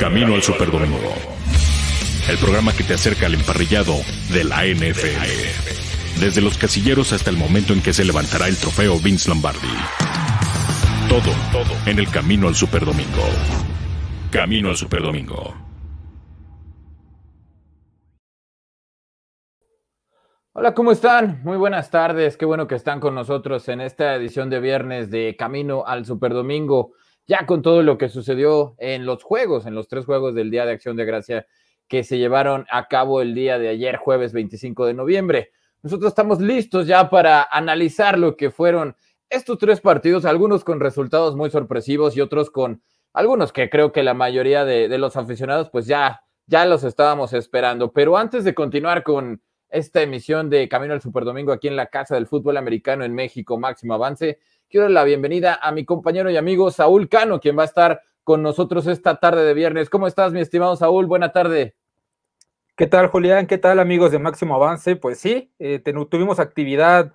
Camino al Superdomingo. El programa que te acerca al emparrillado de la NFL. Desde los casilleros hasta el momento en que se levantará el trofeo Vince Lombardi. Todo, todo en el Camino al Superdomingo. Camino al Superdomingo. Hola, ¿cómo están? Muy buenas tardes. Qué bueno que están con nosotros en esta edición de viernes de Camino al Superdomingo ya con todo lo que sucedió en los juegos, en los tres juegos del Día de Acción de Gracia que se llevaron a cabo el día de ayer, jueves 25 de noviembre. Nosotros estamos listos ya para analizar lo que fueron estos tres partidos, algunos con resultados muy sorpresivos y otros con algunos que creo que la mayoría de, de los aficionados pues ya, ya los estábamos esperando. Pero antes de continuar con esta emisión de Camino al Superdomingo aquí en la Casa del Fútbol Americano en México, Máximo Avance, quiero la bienvenida a mi compañero y amigo Saúl Cano, quien va a estar con nosotros esta tarde de viernes. ¿Cómo estás, mi estimado Saúl? Buena tarde. ¿Qué tal, Julián? ¿Qué tal, amigos de Máximo Avance? Pues sí, eh, tuvimos actividad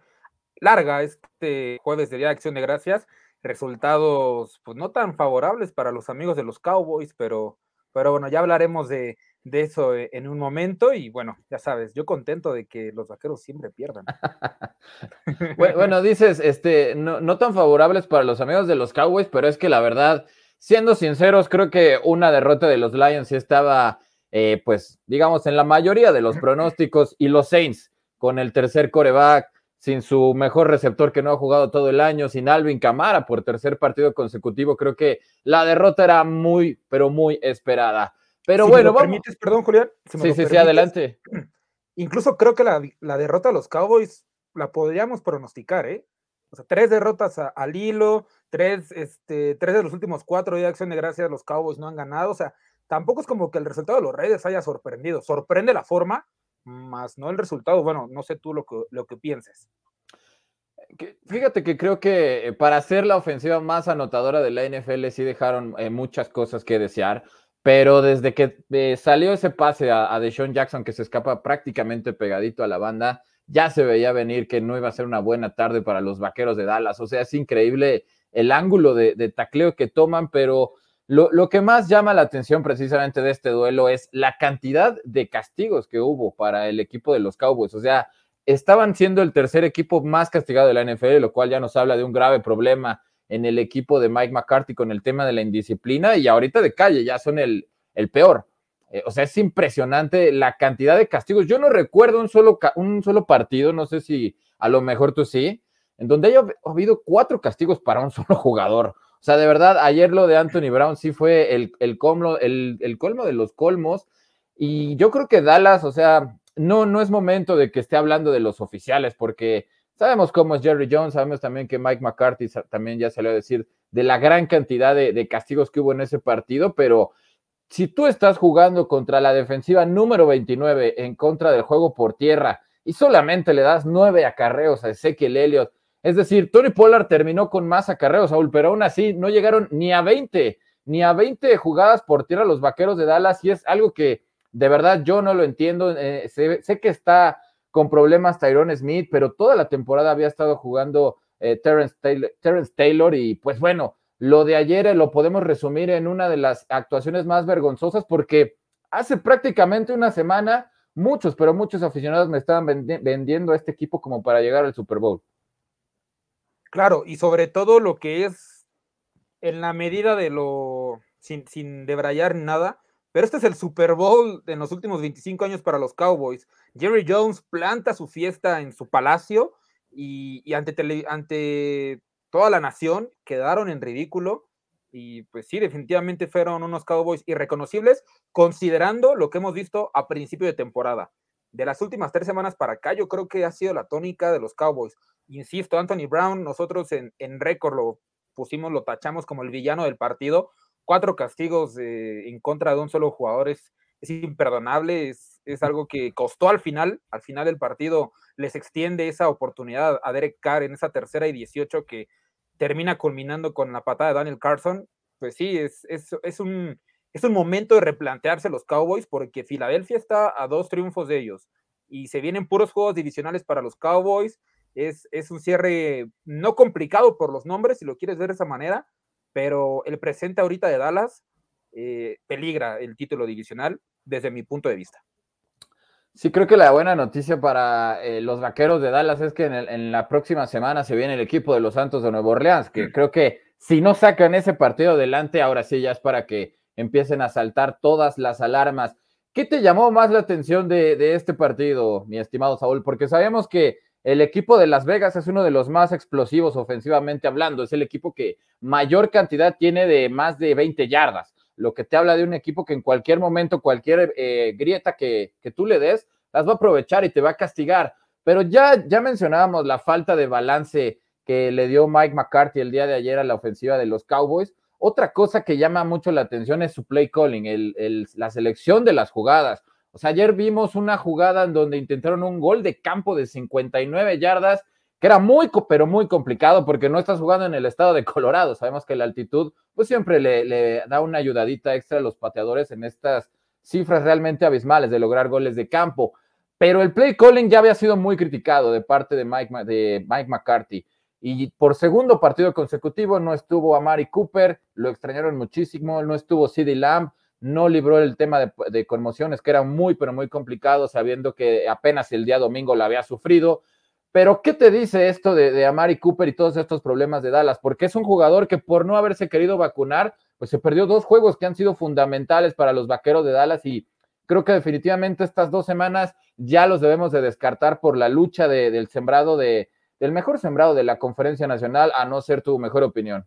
larga este jueves de Día de Acción de Gracias. Resultados, pues no tan favorables para los amigos de los Cowboys, pero, pero bueno, ya hablaremos de, de eso eh, en un momento y bueno, ya sabes, yo contento de que los vaqueros siempre pierdan. bueno, dices, este, no, no, tan favorables para los amigos de los Cowboys, pero es que la verdad, siendo sinceros, creo que una derrota de los Lions estaba, eh, pues, digamos, en la mayoría de los pronósticos y los Saints con el tercer coreback, sin su mejor receptor que no ha jugado todo el año, sin Alvin Camara por tercer partido consecutivo, creo que la derrota era muy, pero muy esperada. Pero bueno, vamos. Permites, perdón, Julián. sí, sí, sí, adelante. Incluso creo que la, derrota a los Cowboys la podríamos pronosticar, ¿eh? O sea, tres derrotas al hilo, tres, este, tres de los últimos cuatro de acción de gracias los Cowboys no han ganado. O sea, tampoco es como que el resultado de los Raiders haya sorprendido. Sorprende la forma, más no el resultado. Bueno, no sé tú lo que, lo que pienses. Fíjate que creo que eh, para ser la ofensiva más anotadora de la NFL sí dejaron eh, muchas cosas que desear. Pero desde que eh, salió ese pase a, a Deshaun Jackson, que se escapa prácticamente pegadito a la banda, ya se veía venir que no iba a ser una buena tarde para los vaqueros de Dallas. O sea, es increíble el ángulo de, tacleo que toman, pero lo, lo, que más llama la atención precisamente de este duelo es la cantidad de castigos que hubo para el equipo de los Cowboys. O sea, estaban siendo el tercer equipo más castigado de la NFL, lo cual ya nos habla de un grave problema en el equipo de Mike McCarthy con el tema de la indisciplina y ahorita de calle ya son el, el peor. Eh, o sea, es impresionante la cantidad de castigos. Yo no recuerdo un solo, un solo partido, no sé si a lo mejor tú sí, en donde haya habido cuatro castigos para un solo jugador. O sea, de verdad, ayer lo de Anthony Brown sí fue el, el, colmo, el, el colmo de los colmos. Y yo creo que Dallas, o sea, no, no es momento de que esté hablando de los oficiales, porque Sabemos cómo es Jerry Jones, sabemos también que Mike McCarthy también ya salió a decir de la gran cantidad de, castigos que hubo en ese partido, pero si tú estás jugando contra la defensiva número 29 en contra del juego por tierra y solamente le das nueve acarreos a Ezequiel Elliott, es decir, Tony Pollard terminó con más acarreos, Saúl, pero aún así no llegaron ni a 20, ni a 20 jugadas por tierra los vaqueros de Dallas y es algo que de verdad yo no lo entiendo. Eh, sé que está con problemas Tyrone Smith, pero toda la temporada había estado jugando eh, Terrence, Taylor, y pues bueno, lo de ayer eh, lo podemos resumir en una de las actuaciones más vergonzosas porque hace prácticamente una semana muchos, pero muchos aficionados me estaban vendiendo a este equipo como para llegar al Super Bowl. Claro, y sobre todo lo que es en la medida de lo, sin, sin debrayar nada, pero este es el Super Bowl en los últimos 25 años para los Cowboys. Jerry Jones planta su fiesta en su palacio y, ante, ante toda la nación quedaron en ridículo. Y pues sí, definitivamente fueron unos Cowboys irreconocibles, considerando lo que hemos visto a principio de temporada. De las últimas tres semanas para acá, yo creo que ha sido la tónica de los Cowboys. Insisto, Anthony Brown, nosotros en, en récord lo pusimos, lo tachamos como el villano del partido, cuatro castigos en contra de un solo jugador es, imperdonable, es, es, algo que costó al final, al final del partido les extiende esa oportunidad a Derek Carr en esa tercera y 18 que termina culminando con la patada de Daniel Carson, pues sí, es, es, un, es un momento de replantearse los Cowboys porque Filadelfia está a dos triunfos de ellos y se vienen puros juegos divisionales para los Cowboys. Es, es un cierre no complicado por los nombres, si lo quieres ver de esa manera, pero el presente ahorita de Dallas eh, peligra el título divisional desde mi punto de vista. Sí, creo que la buena noticia para eh, los vaqueros de Dallas es que en, la próxima semana se viene el equipo de los Santos de Nueva Orleans, que creo que si no sacan ese partido adelante, ahora sí ya es para que empiecen a saltar todas las alarmas. ¿Qué te llamó más la atención de, de este partido, mi estimado Saúl? Porque sabemos que el equipo de Las Vegas es uno de los más explosivos ofensivamente hablando, es el equipo que mayor cantidad tiene de más de 20 yardas lo que te habla de un equipo que en cualquier momento, cualquier eh, grieta que, tú le des, las va a aprovechar y te va a castigar. Pero ya, ya mencionábamos la falta de balance que le dio Mike McCarthy el día de ayer a la ofensiva de los Cowboys. Otra cosa que llama mucho la atención es su play calling, el, la selección de las jugadas. O sea, ayer vimos una jugada en donde intentaron un gol de campo de 59 yardas que era muy, pero muy complicado porque no estás jugando en el estado de Colorado. Sabemos que la altitud, pues siempre le, da una ayudadita extra a los pateadores en estas cifras realmente abismales de lograr goles de campo. Pero el play calling ya había sido muy criticado de parte de Mike, de Mike McCarthy. Y por segundo partido consecutivo no estuvo Amari Cooper, lo extrañaron muchísimo, no estuvo CD Lamb, no libró el tema de, conmociones, que era muy, pero muy complicado, sabiendo que apenas el día domingo la había sufrido. Pero, ¿qué te dice esto de, Amari Cooper y todos estos problemas de Dallas? Porque es un jugador que por no haberse querido vacunar, pues se perdió dos juegos que han sido fundamentales para los vaqueros de Dallas y creo que definitivamente estas dos semanas ya los debemos de descartar por la lucha del sembrado de, del mejor sembrado de la conferencia nacional, a no ser tu mejor opinión.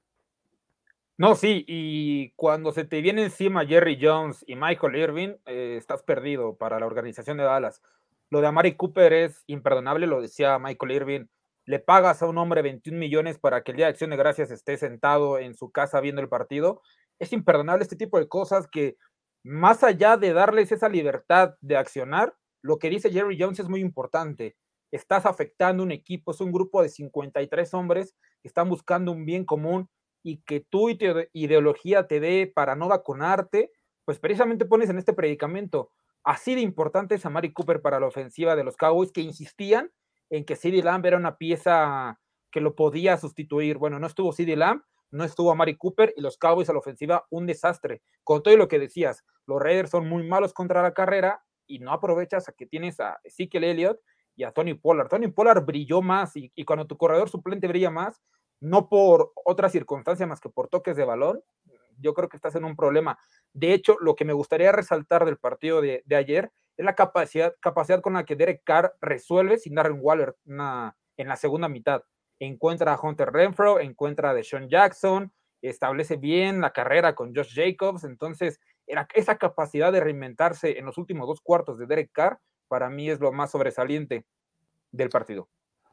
No, sí, y cuando se te viene encima Jerry Jones y Michael Irving, eh, estás perdido para la organización de Dallas. Lo de Amari Cooper es imperdonable, lo decía Michael Irving. Le pagas a un hombre 21 millones para que el día de acción de gracias esté sentado en su casa viendo el partido. Es imperdonable este tipo de cosas que, más allá de darles esa libertad de accionar, lo que dice Jerry Jones es muy importante. Estás afectando un equipo, es un grupo de 53 hombres que están buscando un bien común y que tu ideología te dé para no vacunarte, pues precisamente pones en este predicamento. Así de importante es Amari Cooper para la ofensiva de los Cowboys, que insistían en que CeeDee Lamb era una pieza que lo podía sustituir. Bueno, no estuvo CeeDee Lamb, no estuvo Amari Cooper y los Cowboys a la ofensiva un desastre. Con todo lo que decías, los Raiders son muy malos contra la carrera y no aprovechas a que tienes a Ezekiel Elliott y a Tony Pollard. Tony Pollard brilló más y, y cuando tu corredor suplente brilla más, no por otra circunstancia más que por toques de balón, yo creo que estás en un problema. De hecho, lo que me gustaría resaltar del partido de, ayer es la capacidad, capacidad con la que Derek Carr resuelve sin Darren Waller en la segunda mitad. Encuentra a Hunter Renfro, encuentra a Deshaun Jackson, establece bien la carrera con Josh Jacobs. Entonces, era, esa capacidad de reinventarse en los últimos dos cuartos de Derek Carr, para mí es lo más sobresaliente del partido.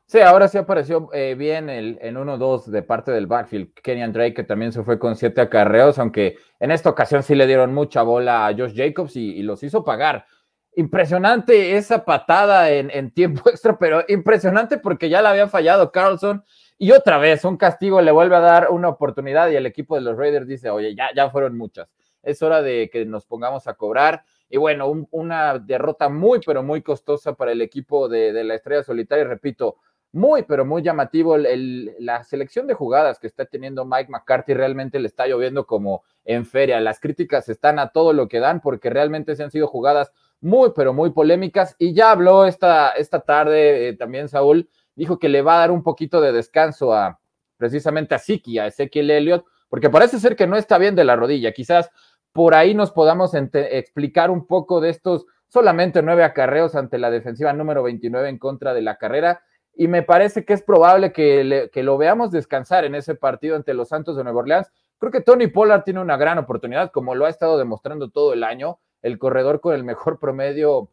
Sí, ahora sí apareció eh, bien el, en 1-2 de parte del backfield. Kenyan Drake, que también se fue con siete acarreos, aunque en esta ocasión sí le dieron mucha bola a Josh Jacobs y, los hizo pagar. Impresionante esa patada en, tiempo extra, pero impresionante porque ya la había fallado Carlson. Y otra vez, un castigo le vuelve a dar una oportunidad y el equipo de los Raiders dice, oye, ya, ya fueron muchas. Es hora de que nos pongamos a cobrar. Y bueno, una derrota muy, pero muy costosa para el equipo de, de la Estrella Solitaria. Repito, muy, pero muy llamativo la selección de jugadas que está teniendo Mike McCarthy. Realmente le está lloviendo como en feria. Las críticas están a todo lo que dan porque realmente se han sido jugadas muy, pero muy polémicas. Y ya habló esta, esta tarde eh, también Saúl, dijo que le va a dar un poquito de descanso a precisamente a Siki, a Ezequiel Elliott, porque parece ser que no está bien de la rodilla. Quizás por ahí nos podamos explicar un poco de estos solamente nueve acarreos ante la defensiva número 29 en contra de la carrera y me parece que es probable que, lo veamos descansar en ese partido ante los Santos de Nueva Orleans. Creo que Tony Pollard tiene una gran oportunidad, como lo ha estado demostrando todo el año, el corredor con el mejor promedio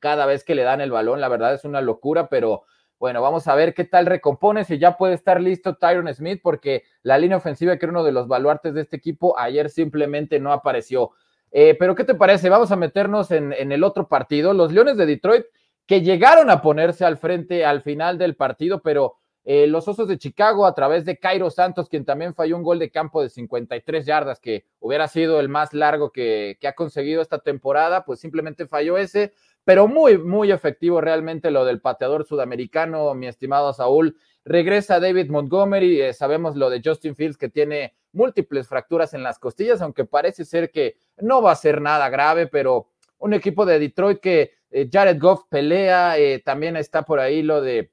cada vez que le dan el balón, la verdad es una locura, pero bueno, vamos a ver qué tal recompone, si ya puede estar listo Tyron Smith, porque la línea ofensiva, que era uno de los baluartes de este equipo, ayer simplemente no apareció. Eh, pero, ¿qué te parece? Vamos a meternos en, en el otro partido. Los Leones de Detroit que llegaron a ponerse al frente al final del partido, pero eh, los Osos de Chicago a través de Cairo Santos, quien también falló un gol de campo de 53 yardas, que hubiera sido el más largo que, ha conseguido esta temporada, pues simplemente falló ese, pero muy, muy efectivo realmente lo del pateador sudamericano, mi estimado Saúl. regresa David Montgomery, eh, sabemos lo de Justin Fields que tiene múltiples fracturas en las costillas, aunque parece ser que no va a ser nada grave, pero un equipo de Detroit que eh, Jared Goff pelea, eh, también está por ahí lo de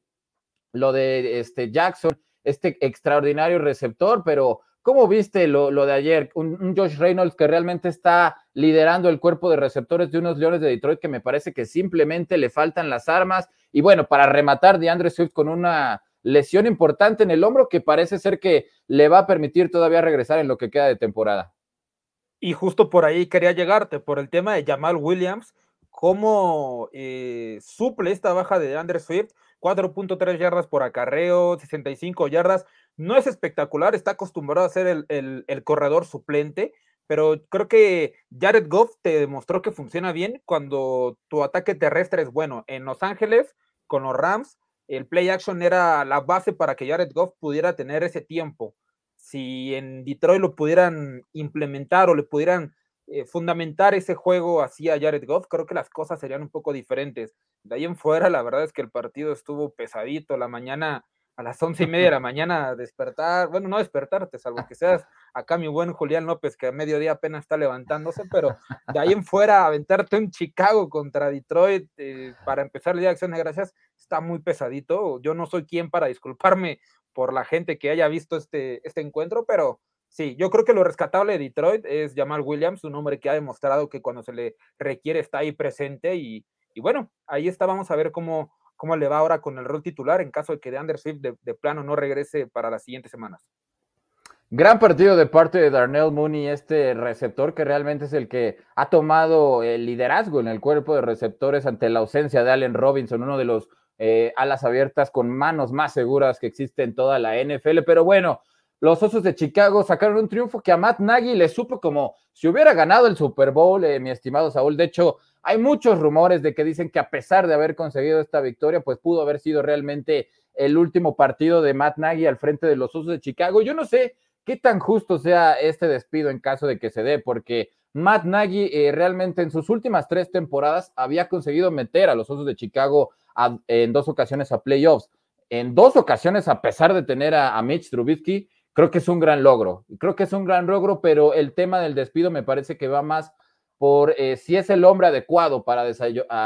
lo de este Jackson, este extraordinario receptor, pero ¿cómo viste lo, de ayer? Un, Josh Reynolds que realmente está liderando el cuerpo de receptores de unos Leones de Detroit que me parece que simplemente le faltan las armas. Y bueno, para rematar, de Andre Swift con una lesión importante en el hombro que parece ser que le va a permitir todavía regresar en lo que queda de temporada. Y justo por ahí quería llegarte, por el tema de Jamal Williams, cómo eh, suple esta baja de Andre Swift, 4.3 yardas por acarreo, 65 yardas, no es espectacular, está acostumbrado a ser el, corredor suplente, pero creo que Jared Goff te demostró que funciona bien cuando tu ataque terrestre es bueno. En Los Ángeles, con los Rams, el play action era la base para que Jared Goff pudiera tener ese tiempo. Si en Detroit lo pudieran implementar o le pudieran eh, fundamentar ese juego así a Jared Goff, creo que las cosas serían un poco diferentes. De ahí en fuera, la verdad es que el partido estuvo pesadito. La mañana, a las once y media de la mañana, despertar, bueno, no despertarte, salvo que seas acá mi buen Julián López, que a mediodía apenas está levantándose, pero de ahí en fuera, aventarte en Chicago contra Detroit eh, para empezar el día de acción de gracias, está muy pesadito. Yo no soy quien para disculparme por la gente que haya visto este, este encuentro, pero Sí, yo creo que lo rescatable de Detroit es Jamal Williams, un hombre que ha demostrado que cuando se le requiere está ahí presente y, bueno, ahí está, vamos a ver cómo, cómo le va ahora con el rol titular en caso de que de Anderson de, de plano no regrese para las siguientes semanas. Gran partido de parte de Darnell Mooney, este receptor que realmente es el que ha tomado el liderazgo en el cuerpo de receptores ante la ausencia de Allen Robinson, uno de los eh, alas abiertas con manos más seguras que existe en toda la NFL. Pero bueno, los Osos de Chicago sacaron un triunfo que a Matt Nagy le supo como si hubiera ganado el Super Bowl, eh, mi estimado Saúl. De hecho, hay muchos rumores de que dicen que a pesar de haber conseguido esta victoria, pues pudo haber sido realmente el último partido de Matt Nagy al frente de los Osos de Chicago. Yo no sé qué tan justo sea este despido en caso de que se dé, porque Matt Nagy eh, realmente en sus últimas tres temporadas había conseguido meter a los Osos de Chicago en dos ocasiones a playoffs. En dos ocasiones, a pesar de tener a, a Mitch Trubisky, creo que es un gran logro. Creo que es un gran logro, pero el tema del despido me parece que va más por eh, si es el hombre adecuado para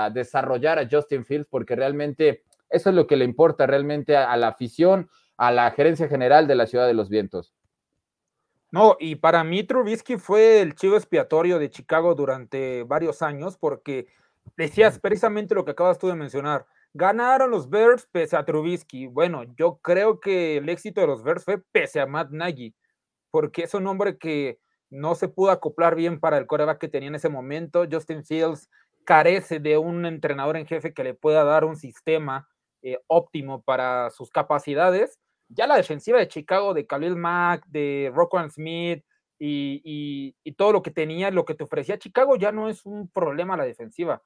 desarrollar a Justin Fields, porque realmente eso es lo que le importa realmente a, la afición, a la gerencia general de la Ciudad de los Vientos. No, y para mí Trubisky fue el chivo expiatorio de Chicago durante varios años, porque decías precisamente lo que acabas tú de mencionar Ganaron los Bears pese a Trubisky. Bueno, yo creo que el éxito de los Bears fue pese a Matt Nagy, porque es un hombre que no se pudo acoplar bien para el coreback que tenía en ese momento. Justin Fields carece de un entrenador en jefe que le pueda dar un sistema eh, óptimo para sus capacidades. Ya la defensiva de Chicago, de Khalil Mack, de Rockwell Smith y, todo lo que tenía, lo que te ofrecía Chicago, ya no es un problema la defensiva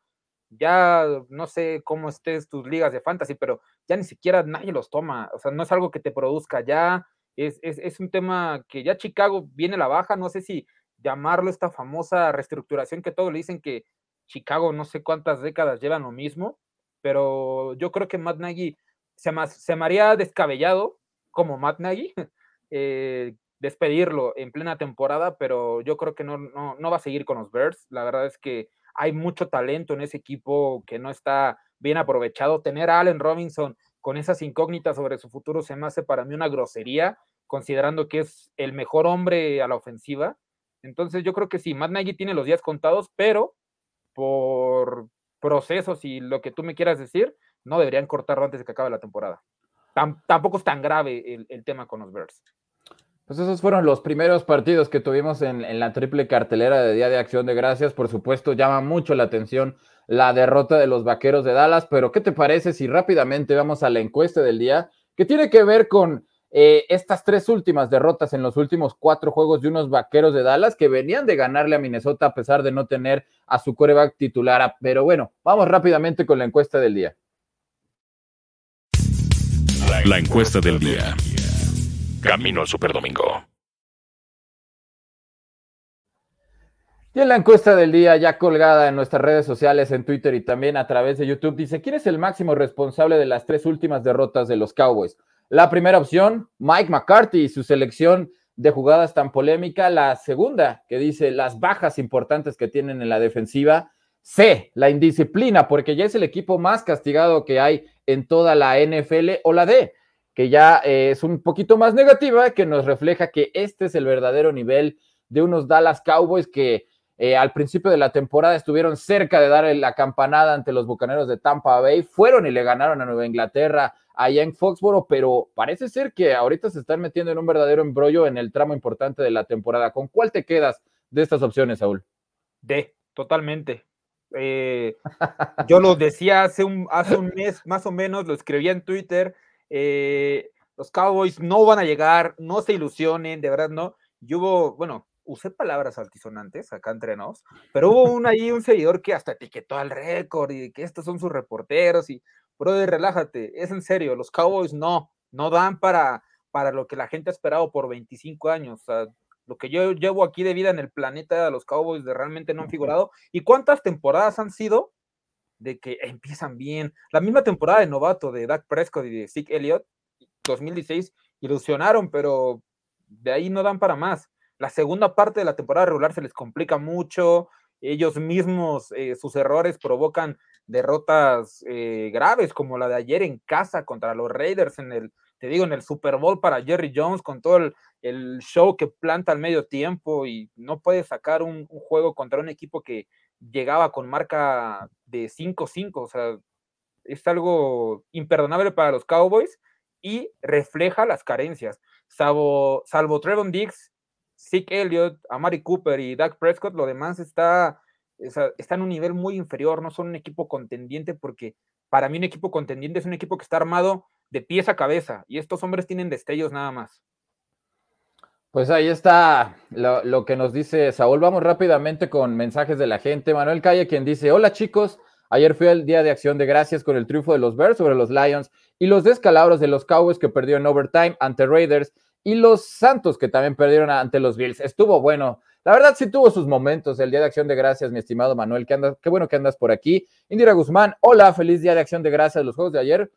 ya no sé cómo estés tus ligas de fantasy, pero ya ni siquiera nadie los toma, o sea, no es algo que te produzca ya, es, es, un tema que ya Chicago viene a la baja, no sé si llamarlo esta famosa reestructuración que todos le dicen que Chicago no sé cuántas décadas llevan lo mismo, pero yo creo que Matt Nagy se, se me haría descabellado como Matt Nagy eh, despedirlo en plena temporada, pero yo creo que no, no, no va a seguir con los Bears, la verdad es que hay mucho talento en ese equipo que no está bien aprovechado. Tener a Allen Robinson con esas incógnitas sobre su futuro se me hace para mí una grosería, considerando que es el mejor hombre a la ofensiva. Entonces yo creo que sí, Matt Nagy tiene los días contados, pero por procesos y lo que tú me quieras decir, no deberían cortarlo antes de que acabe la temporada. tampoco es tan grave el, el tema con los Bears. Pues esos fueron los primeros partidos que tuvimos en, la triple cartelera de Día de Acción de Gracias. Por supuesto, llama mucho la atención la derrota de los Vaqueros de Dallas, pero ¿qué te parece si rápidamente vamos a la encuesta del día que tiene que ver con eh, estas tres últimas derrotas en los últimos cuatro juegos de unos Vaqueros de Dallas que venían de ganarle a Minnesota a pesar de no tener a su coreback titular? Pero bueno, vamos rápidamente con la encuesta del día. La encuesta del día. Camino al Superdomingo. Y en la encuesta del día, ya colgada en nuestras redes sociales, en Twitter y también a través de YouTube, dice: ¿Quién es el máximo responsable de las tres últimas derrotas de los Cowboys? La primera opción, Mike McCarthy y su selección de jugadas tan polémica. La segunda, que dice las bajas importantes que tienen en la defensiva. C, la indisciplina, porque ya es el equipo más castigado que hay en toda la NFL. O la D, que ya eh, es un poquito más negativa, que nos refleja que este es el verdadero nivel de unos Dallas Cowboys que eh, al principio de la temporada estuvieron cerca de dar la campanada ante los Bucaneros de Tampa Bay, fueron y le ganaron a Nueva Inglaterra allá en Foxboro, pero parece ser que ahorita se están metiendo en un verdadero embrollo en el tramo importante de la temporada. ¿Con cuál te quedas de estas opciones, Saúl? D, totalmente. Eh, yo lo decía hace un, hace un mes, más o menos, lo escribía en Twitter. Eh, los Cowboys no van a llegar, no se ilusionen, de verdad no. Y hubo, bueno, usé palabras altisonantes acá entre nos, pero hubo un ahí, un seguidor que hasta etiquetó al récord y que estos son sus reporteros y, brother, relájate, es en serio, los Cowboys no, no dan para, para lo que la gente ha esperado por 25 años, o sea, lo que yo llevo aquí de vida en el planeta de los Cowboys de realmente no han figurado. ¿Y cuántas temporadas han sido de que empiezan bien? La misma temporada de novato de Dak Prescott y de Zeke Elliott, 2016, ilusionaron, pero de ahí no dan para más. La segunda parte de la temporada regular se les complica mucho. Ellos mismos, eh, sus errores provocan derrotas eh, graves, como la de ayer en casa contra los Raiders en el, te digo, en el Super Bowl para Jerry Jones, con todo el, show que planta al medio tiempo y no puede sacar un juego contra un equipo que llegaba con marca de 5-5. O sea, es algo imperdonable para los Cowboys y refleja las carencias. Salvo, salvo Trevon Diggs Zeke Elliott, Amari Cooper y Dak Prescott, lo demás está, está en un nivel muy inferior, no son un equipo contendiente porque para mí un equipo contendiente es un equipo que está armado de pies a cabeza y estos hombres tienen destellos nada más. Pues ahí está lo, lo, que nos dice Saúl. Vamos rápidamente con mensajes de la gente. Manuel Calle, quien dice: Hola chicos, ayer fue el día de acción de gracias con el triunfo de los Bears sobre los Lions y los descalabros de los Cowboys que perdió en overtime ante Raiders y los Santos, que también perdieron ante los Bills. Estuvo bueno. La verdad sí tuvo sus momentos el Día de Acción de Gracias, mi estimado Manuel. Qué bueno que andas por aquí. Indira Guzmán, hola, feliz Día de Acción de Gracias. Los juegos de ayer,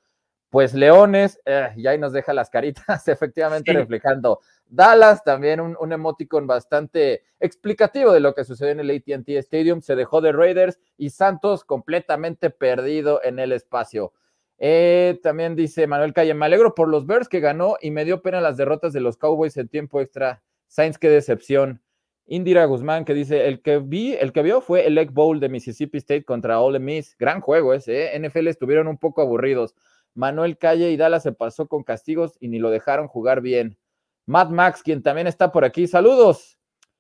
pues Leones, eh, y ahí nos deja las caritas, efectivamente reflejando. Dallas, también un, emoticon bastante explicativo de lo que sucedió en el ATT Stadium. Se dejó de Raiders y Santos completamente perdido en el espacio. Eh, también dice Manuel Calle, me alegro por los Bears que ganó y me dio pena las derrotas de los Cowboys en tiempo extra. Sainz, qué decepción. Indira Guzmán que dice, el que vi, el que vio fue el Egg Bowl de Mississippi State contra Ole Miss. Gran juego ese, ¿eh? NFL estuvieron un poco aburridos. Manuel Calle y Dallas se pasó con castigos y ni lo dejaron jugar bien. Matt Max, quien también está por aquí. Saludos.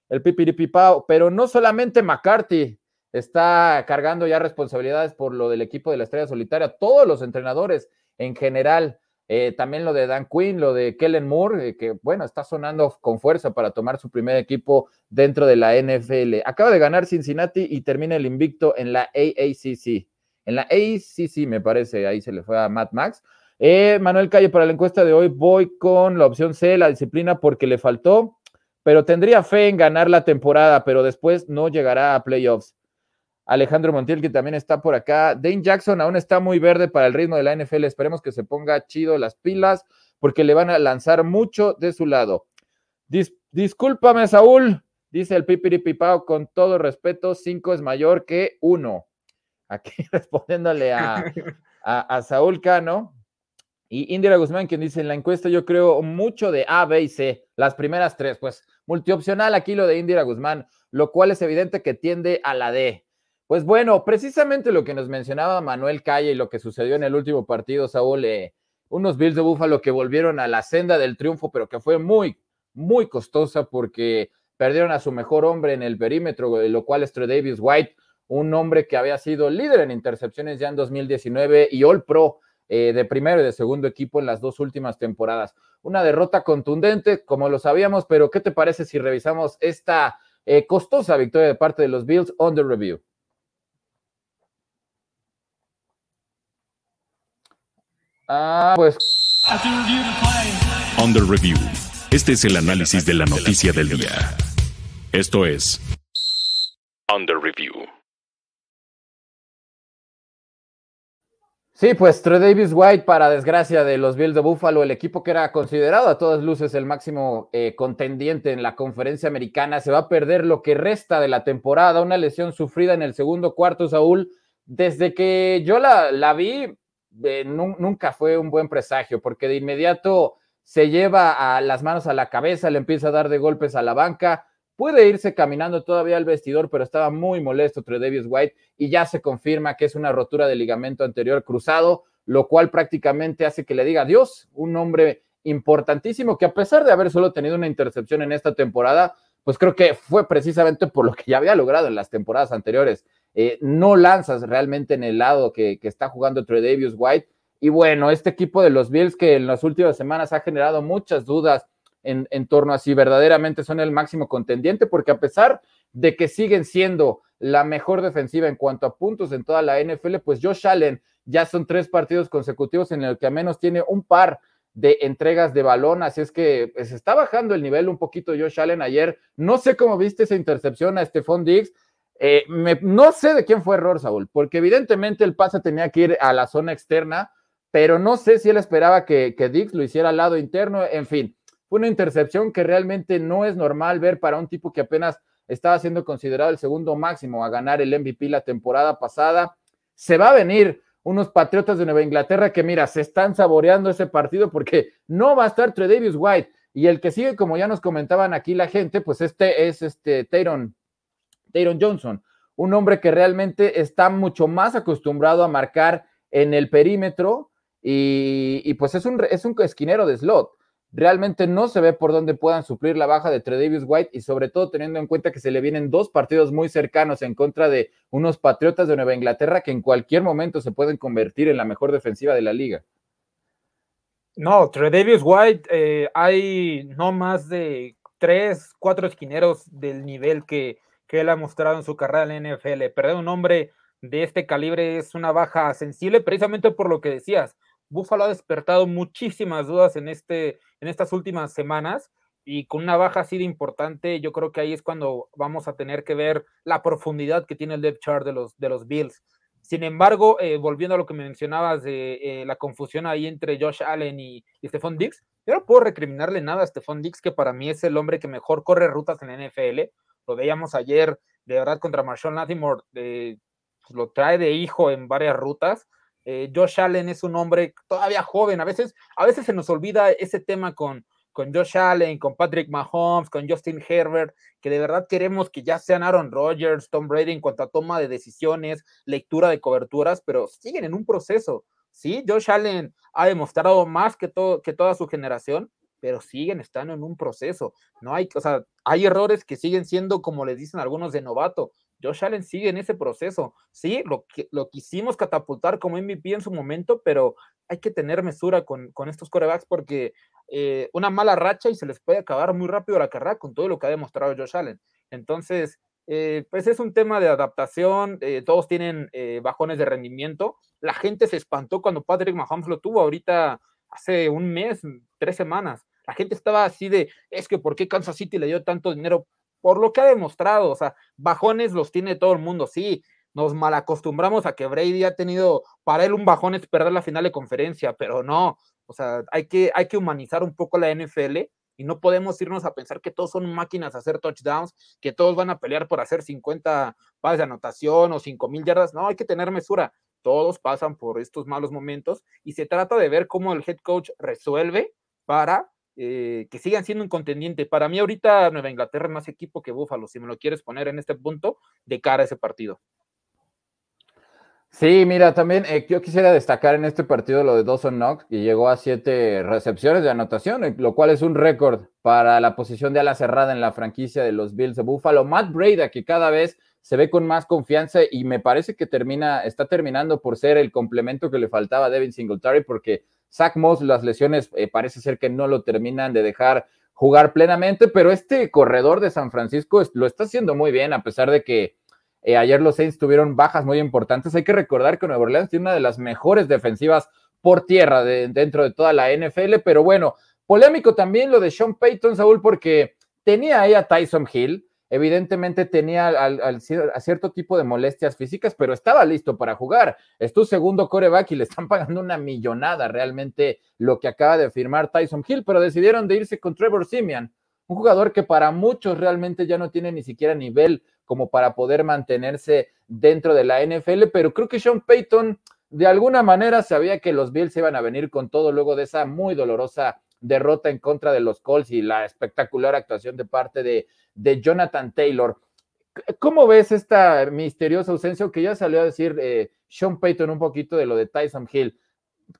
El pipiripipao, pero no solamente McCarthy, está cargando ya responsabilidades por lo del equipo de la Estrella Solitaria, todos los entrenadores en general, eh, también lo de Dan Quinn, lo de Kellen Moore, eh, que bueno, está sonando con fuerza para tomar su primer equipo dentro de la NFL. Acaba de ganar Cincinnati y termina el invicto en la AACC. En la ACC, me parece, ahí se le fue a Matt Max. Eh, Manuel Calle, para la encuesta de hoy voy con la opción C, la disciplina, porque le faltó, pero tendría fe en ganar la temporada, pero después no llegará a playoffs. Alejandro Montiel, que también está por acá. Dane Jackson aún está muy verde para el ritmo de la NFL. Esperemos que se ponga chido las pilas porque le van a lanzar mucho de su lado. discúlpame, Saúl, dice el Pipiripipao, con todo respeto, cinco es mayor que uno. Aquí respondiéndole a, a, Saúl Cano. Y Indira Guzmán, quien dice en la encuesta, yo creo mucho de A, B y C, las primeras tres, pues multiopcional aquí lo de Indira Guzmán, lo cual es evidente que tiende a la D. Pues bueno, precisamente lo que nos mencionaba Manuel Calle y lo que sucedió en el último partido, Saúl, eh, unos Bills de Búfalo que volvieron a la senda del triunfo, pero que fue muy, muy costosa porque perdieron a su mejor hombre en el perímetro, lo cual es Trey Davis White, un hombre que había sido líder en intercepciones ya en 2019 y All Pro eh, de primero y de segundo equipo en las dos últimas temporadas. Una derrota contundente, como lo sabíamos, pero ¿qué te parece si revisamos esta eh, costosa victoria de parte de los Bills on the review? Ah, pues. Under Review. Este es el análisis de la noticia del día. Esto es Under Review. Sí, pues Trey Davis White, para desgracia de los Bills de Buffalo, el equipo que era considerado a todas luces el máximo eh, contendiente en la conferencia americana, se va a perder lo que resta de la temporada, una lesión sufrida en el segundo cuarto, Saúl. Desde que yo la, la vi, eh, nunca fue un buen presagio, porque de inmediato se lleva a las manos a la cabeza, le empieza a dar de golpes a la banca, Puede irse caminando todavía al vestidor, pero estaba muy molesto Davis White y ya se confirma que es una rotura de ligamento anterior cruzado, lo cual prácticamente hace que le diga adiós, un hombre importantísimo que a pesar de haber solo tenido una intercepción en esta temporada, pues creo que fue precisamente por lo que ya había logrado en las temporadas anteriores. Eh, no lanzas realmente en el lado que, está jugando Davis White. Y bueno, este equipo de los Bills que en las últimas semanas ha generado muchas dudas en, torno a si verdaderamente son el máximo contendiente, porque a pesar de que siguen siendo la mejor defensiva en cuanto a puntos en toda la NFL, pues Josh Allen ya son tres partidos consecutivos en el que al menos tiene un par de entregas de balón, así es que se pues, está bajando el nivel un poquito Josh Allen ayer. No sé cómo viste esa intercepción a Stephon Diggs. Eh, no sé de quién fue error, Saúl, porque evidentemente el pase tenía que ir a la zona externa, pero no sé si él esperaba que, que Diggs lo hiciera al lado interno, en fin una intercepción que realmente no es normal ver para un tipo que apenas estaba siendo considerado el segundo máximo a ganar el MVP la temporada pasada. Se va a venir unos Patriotas de Nueva Inglaterra que, mira, se están saboreando ese partido porque no va a estar Tredavious White. Y el que sigue, como ya nos comentaban aquí la gente, pues este es este Tayron, Tayron Johnson, un hombre que realmente está mucho más acostumbrado a marcar en el perímetro y, pues es un, es un esquinero de slot realmente no se ve por dónde puedan suplir la baja de Tredavious White y sobre todo teniendo en cuenta que se le vienen dos partidos muy cercanos en contra de unos Patriotas de Nueva Inglaterra que en cualquier momento se pueden convertir en la mejor defensiva de la liga. No, Tredavious White, eh, hay no más de tres, cuatro esquineros del nivel que, que él ha mostrado en su carrera en la NFL. Perder un hombre de este calibre es una baja sensible precisamente por lo que decías Buffalo ha despertado muchísimas dudas en, este, en estas últimas semanas y con una baja así de importante, yo creo que ahí es cuando vamos a tener que ver la profundidad que tiene el depth chart de los, de los Bills. Sin embargo, eh, volviendo a lo que mencionabas de eh, la confusión ahí entre Josh Allen y, Stephon Diggs, yo no puedo recriminarle nada a Stephon Diggs, que para mí es el hombre que mejor corre rutas en la NFL. Lo veíamos ayer, de verdad, contra Marshall Latimore, pues lo trae de hijo en varias rutas. Eh, Josh Allen es un hombre todavía joven. A veces, a veces se nos olvida ese tema con, con Josh Allen, con Patrick Mahomes, con Justin Herbert, que de verdad queremos que ya sean Aaron Rodgers, Tom Brady en cuanto a toma de decisiones, lectura de coberturas, pero siguen en un proceso. Sí, Josh Allen ha demostrado más que, todo, que toda su generación, pero siguen estando en un proceso. No hay, o sea, hay errores que siguen siendo, como les dicen algunos, de novato. Josh Allen sigue en ese proceso. Sí, lo, lo quisimos catapultar como MVP en su momento, pero hay que tener mesura con, estos corebacks porque eh, una mala racha y se les puede acabar muy rápido la carrera con todo lo que ha demostrado Josh Allen. Entonces, eh, pues es un tema de adaptación, eh, todos tienen bajones de rendimiento. La gente se espantó cuando Patrick Mahomes lo tuvo ahorita hace un mes, tres semanas. La gente estaba así de, es que ¿por qué Kansas City le dio tanto dinero? Por lo que ha demostrado, o sea, bajones los tiene todo el mundo, sí, nos malacostumbramos a que Brady ha tenido, para él un bajón es perder la final de conferencia, pero no, o sea, hay que, hay que humanizar un poco la NFL y no podemos irnos a pensar que todos son máquinas a hacer touchdowns, que todos van a pelear por hacer 50 pases de anotación o 5 mil yardas, no, hay que tener mesura, todos pasan por estos malos momentos y se trata de ver cómo el head coach resuelve para eh, que sigan siendo un contendiente. Para mí ahorita Nueva Inglaterra es más equipo que Búfalo, si me lo quieres poner en este punto, de cara a ese partido. Sí, mira, también eh, yo quisiera destacar en este partido lo de Dawson Knox, que llegó a siete recepciones de anotación, eh, lo cual es un récord para la posición de ala cerrada en la franquicia de los Bills de Buffalo. Matt Breda, que cada vez se ve con más confianza y me parece que termina, está terminando por ser el complemento que le faltaba a Devin Singletary, porque Zach Moss, las lesiones eh, parece ser que no lo terminan de dejar jugar plenamente, pero este corredor de San Francisco lo está haciendo muy bien, a pesar de que eh, ayer los Saints tuvieron bajas muy importantes. Hay que recordar que Nueva Orleans tiene una de las mejores defensivas por tierra dentro de toda la NFL, pero bueno, polémico también lo de Sean Payton, Saúl, porque tenía ahí a Tyson Hill, evidentemente tenía al, cierto tipo de molestias físicas, pero estaba listo para jugar. Es tu segundo coreback y le están pagando una millonada realmente lo que acaba de firmar Tyson Hill, pero decidieron de irse con Trevor Simeon, un jugador que para muchos realmente ya no tiene ni siquiera nivel como para poder mantenerse dentro de la NFL, pero creo que Sean Payton de alguna manera sabía que los Bills iban a venir con todo luego de esa muy dolorosa derrota en contra de los Colts y la espectacular actuación de parte de, de Jonathan Taylor. ¿Cómo ves esta misteriosa ausencia que ya salió a decir eh, Sean Payton un poquito de lo de Tyson Hill?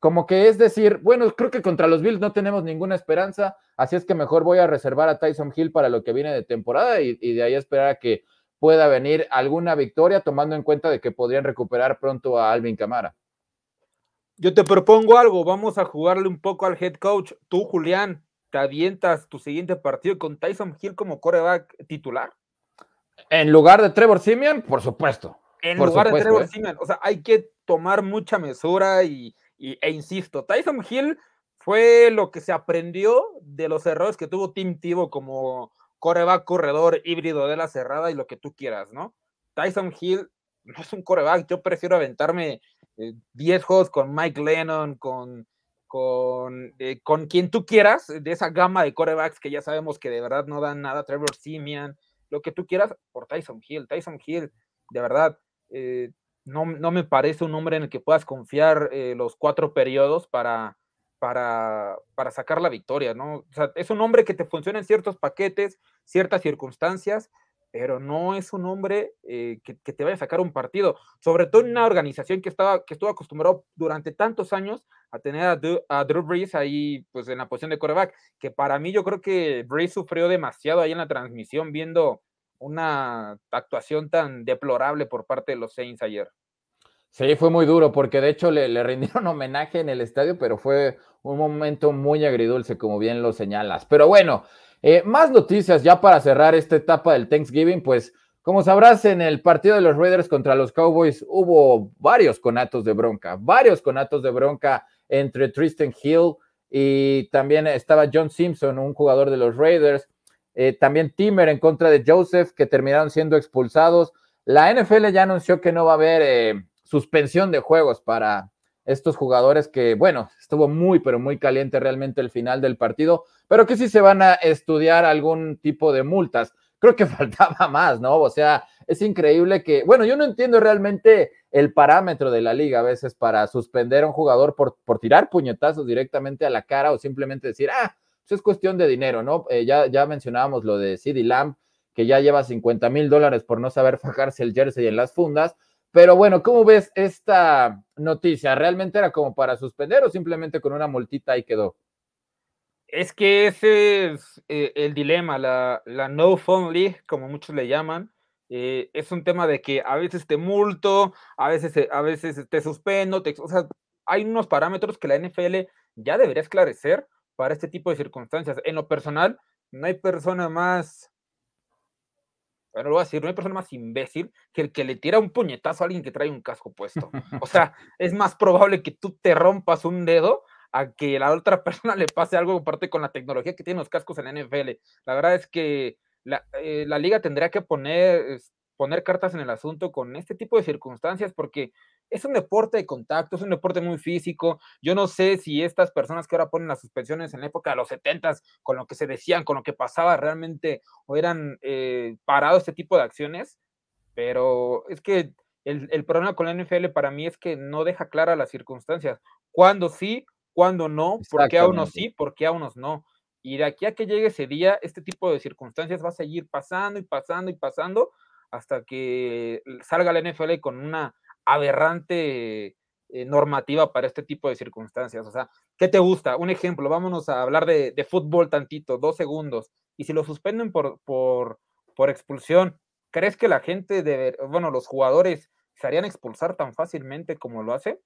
Como que es decir, bueno, creo que contra los Bills no tenemos ninguna esperanza, así es que mejor voy a reservar a Tyson Hill para lo que viene de temporada y, y de ahí esperar a que pueda venir alguna victoria, tomando en cuenta de que podrían recuperar pronto a Alvin Camara. Yo te propongo algo, vamos a jugarle un poco al head coach. Tú, Julián, ¿te avientas tu siguiente partido con Tyson Hill como coreback titular? En lugar de Trevor Simeon, por supuesto. En lugar de Trevor ¿eh? Simeon, o sea, hay que tomar mucha mesura y, e insisto, Tyson Hill fue lo que se aprendió de los errores que tuvo Tim Tivo como coreback corredor híbrido de la cerrada y lo que tú quieras, ¿no? Tyson Hill no es un coreback, yo prefiero aventarme 10 eh, juegos con Mike Lennon, con, con, eh, con quien tú quieras, de esa gama de corebacks que ya sabemos que de verdad no dan nada, Trevor Simeon, lo que tú quieras, por Tyson Hill. Tyson Hill, de verdad, eh, no, no, me parece un hombre en el que puedas confiar los cuatro periodos para, para, para, sacar la victoria, ¿no? Es un hombre que te funciona en ciertos paquetes, ciertas circunstancias, pero no es un hombre eh, que, te vaya a sacar un partido, sobre todo en una organización que, estaba, que estuvo acostumbrado durante tantos años a tener a, Drew, Brees ahí pues en la posición de quarterback, que para mí yo creo que Brees sufrió demasiado ahí en la transmisión viendo una actuación tan deplorable por parte de los Saints ayer. Sí, fue muy duro porque de hecho le, le, rindieron homenaje en el estadio, pero fue un momento muy agridulce, como bien lo señalas. Pero bueno, eh, más noticias ya para cerrar esta etapa del Thanksgiving, pues como sabrás, en el partido de los Raiders contra los Cowboys hubo varios conatos de bronca, varios conatos de bronca entre Tristan Hill y también estaba John Simpson, un jugador de los Raiders, eh, también Timmer en contra de Joseph, que terminaron siendo expulsados. La NFL ya anunció que no va a haber eh, suspensión de juegos para estos jugadores que, bueno, estuvo muy, pero muy caliente realmente el final del partido, pero que sí se van a estudiar algún tipo de multas. Creo que faltaba más, ¿no? O sea, es increíble que, bueno, yo no entiendo realmente el parámetro de la liga a veces para suspender a un jugador por, por tirar puñetazos directamente a la cara o simplemente decir, ah, eso pues es cuestión de dinero, ¿no? Eh, ya, ya mencionábamos lo de CD Lamb, que ya lleva 50 mil dólares por no saber fajarse el jersey en las fundas, pero bueno, ¿cómo ves esta noticia? ¿Realmente era como para suspender o simplemente con una multita ahí quedó? Es que ese es eh, el dilema, la, no phone league, como muchos le llaman. Eh, es un tema de que a veces te multo, a veces, a veces te suspendo, o sea, hay unos parámetros que la NFL ya debería esclarecer para este tipo de circunstancias. En lo personal, no hay persona más bueno, lo voy a decir, no hay persona más imbécil que el que le tira un puñetazo a alguien que trae un casco puesto. O sea, es más probable que tú te rompas un dedo a que la otra persona le pase algo aparte con la tecnología que tienen los cascos en la NFL. La verdad es que la, eh, la liga tendría que poner, poner cartas en el asunto con este tipo de circunstancias porque es un deporte de contacto, es un deporte muy físico. Yo no sé si estas personas que ahora ponen las suspensiones en la época de los 70 con lo que se decían, con lo que pasaba realmente, o eran eh, parados este tipo de acciones, pero es que el, problema con la NFL para mí es que no deja clara las circunstancias. Cuándo sí, cuándo no, por qué a unos sí, por qué a unos no. Y de aquí a que llegue ese día, este tipo de circunstancias va a seguir pasando y pasando y pasando hasta que salga la NFL con una aberrante eh, normativa para este tipo de circunstancias. O sea, ¿qué te gusta? Un ejemplo, vámonos a hablar de, fútbol tantito, dos segundos. Y si lo suspenden por, por, por expulsión, ¿crees que la gente, de, bueno, los jugadores se harían expulsar tan fácilmente como lo hace?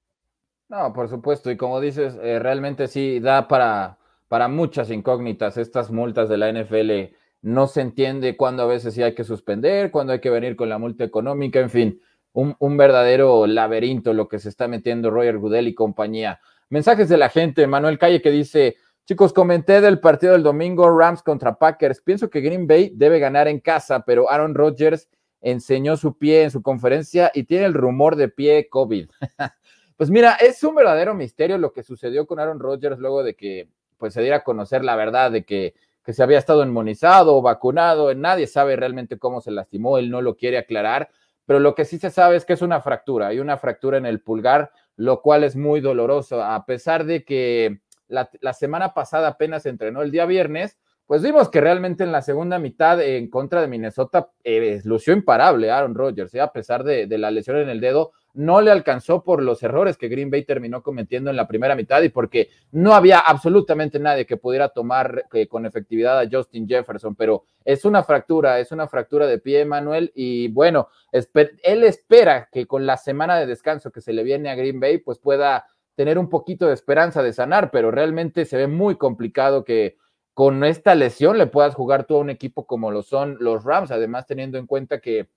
No, por supuesto. Y como dices, eh, realmente sí da para, para muchas incógnitas estas multas de la NFL. No se entiende cuándo a veces sí hay que suspender, cuándo hay que venir con la multa económica, en fin un, verdadero laberinto lo que se está metiendo Roger Goodell y compañía. Mensajes de la gente, Manuel Calle que dice, Chicos, comenté del partido del domingo Rams contra Packers. Pienso que Green Bay debe ganar en casa, pero Aaron Rodgers enseñó su pie en su conferencia y tiene el rumor de pie COVID. pues mira, es un verdadero misterio lo que sucedió con Aaron Rodgers luego de que pues, se diera a conocer la verdad de que, que se había estado inmunizado o vacunado. Nadie sabe realmente cómo se lastimó, él no lo quiere aclarar, pero lo que sí se sabe es que es una fractura, hay una fractura en el pulgar, lo cual es muy doloroso, a pesar de que la, semana pasada apenas entrenó el día viernes, pues vimos que realmente en la segunda mitad en contra de Minnesota eh, lució imparable Aaron Rodgers, ¿eh? a pesar de, la lesión en el dedo, no le alcanzó por los errores que Green Bay terminó cometiendo en la primera mitad y porque no había absolutamente nadie que pudiera tomar eh, con efectividad a Justin Jefferson, pero es una fractura, es una fractura de pie, Manuel, y bueno, él espera que con la semana de descanso que se le viene a Green Bay, pues pueda tener un poquito de esperanza de sanar, pero realmente se ve muy complicado que con esta lesión le puedas jugar tú a un equipo como lo son los Rams, además teniendo en cuenta que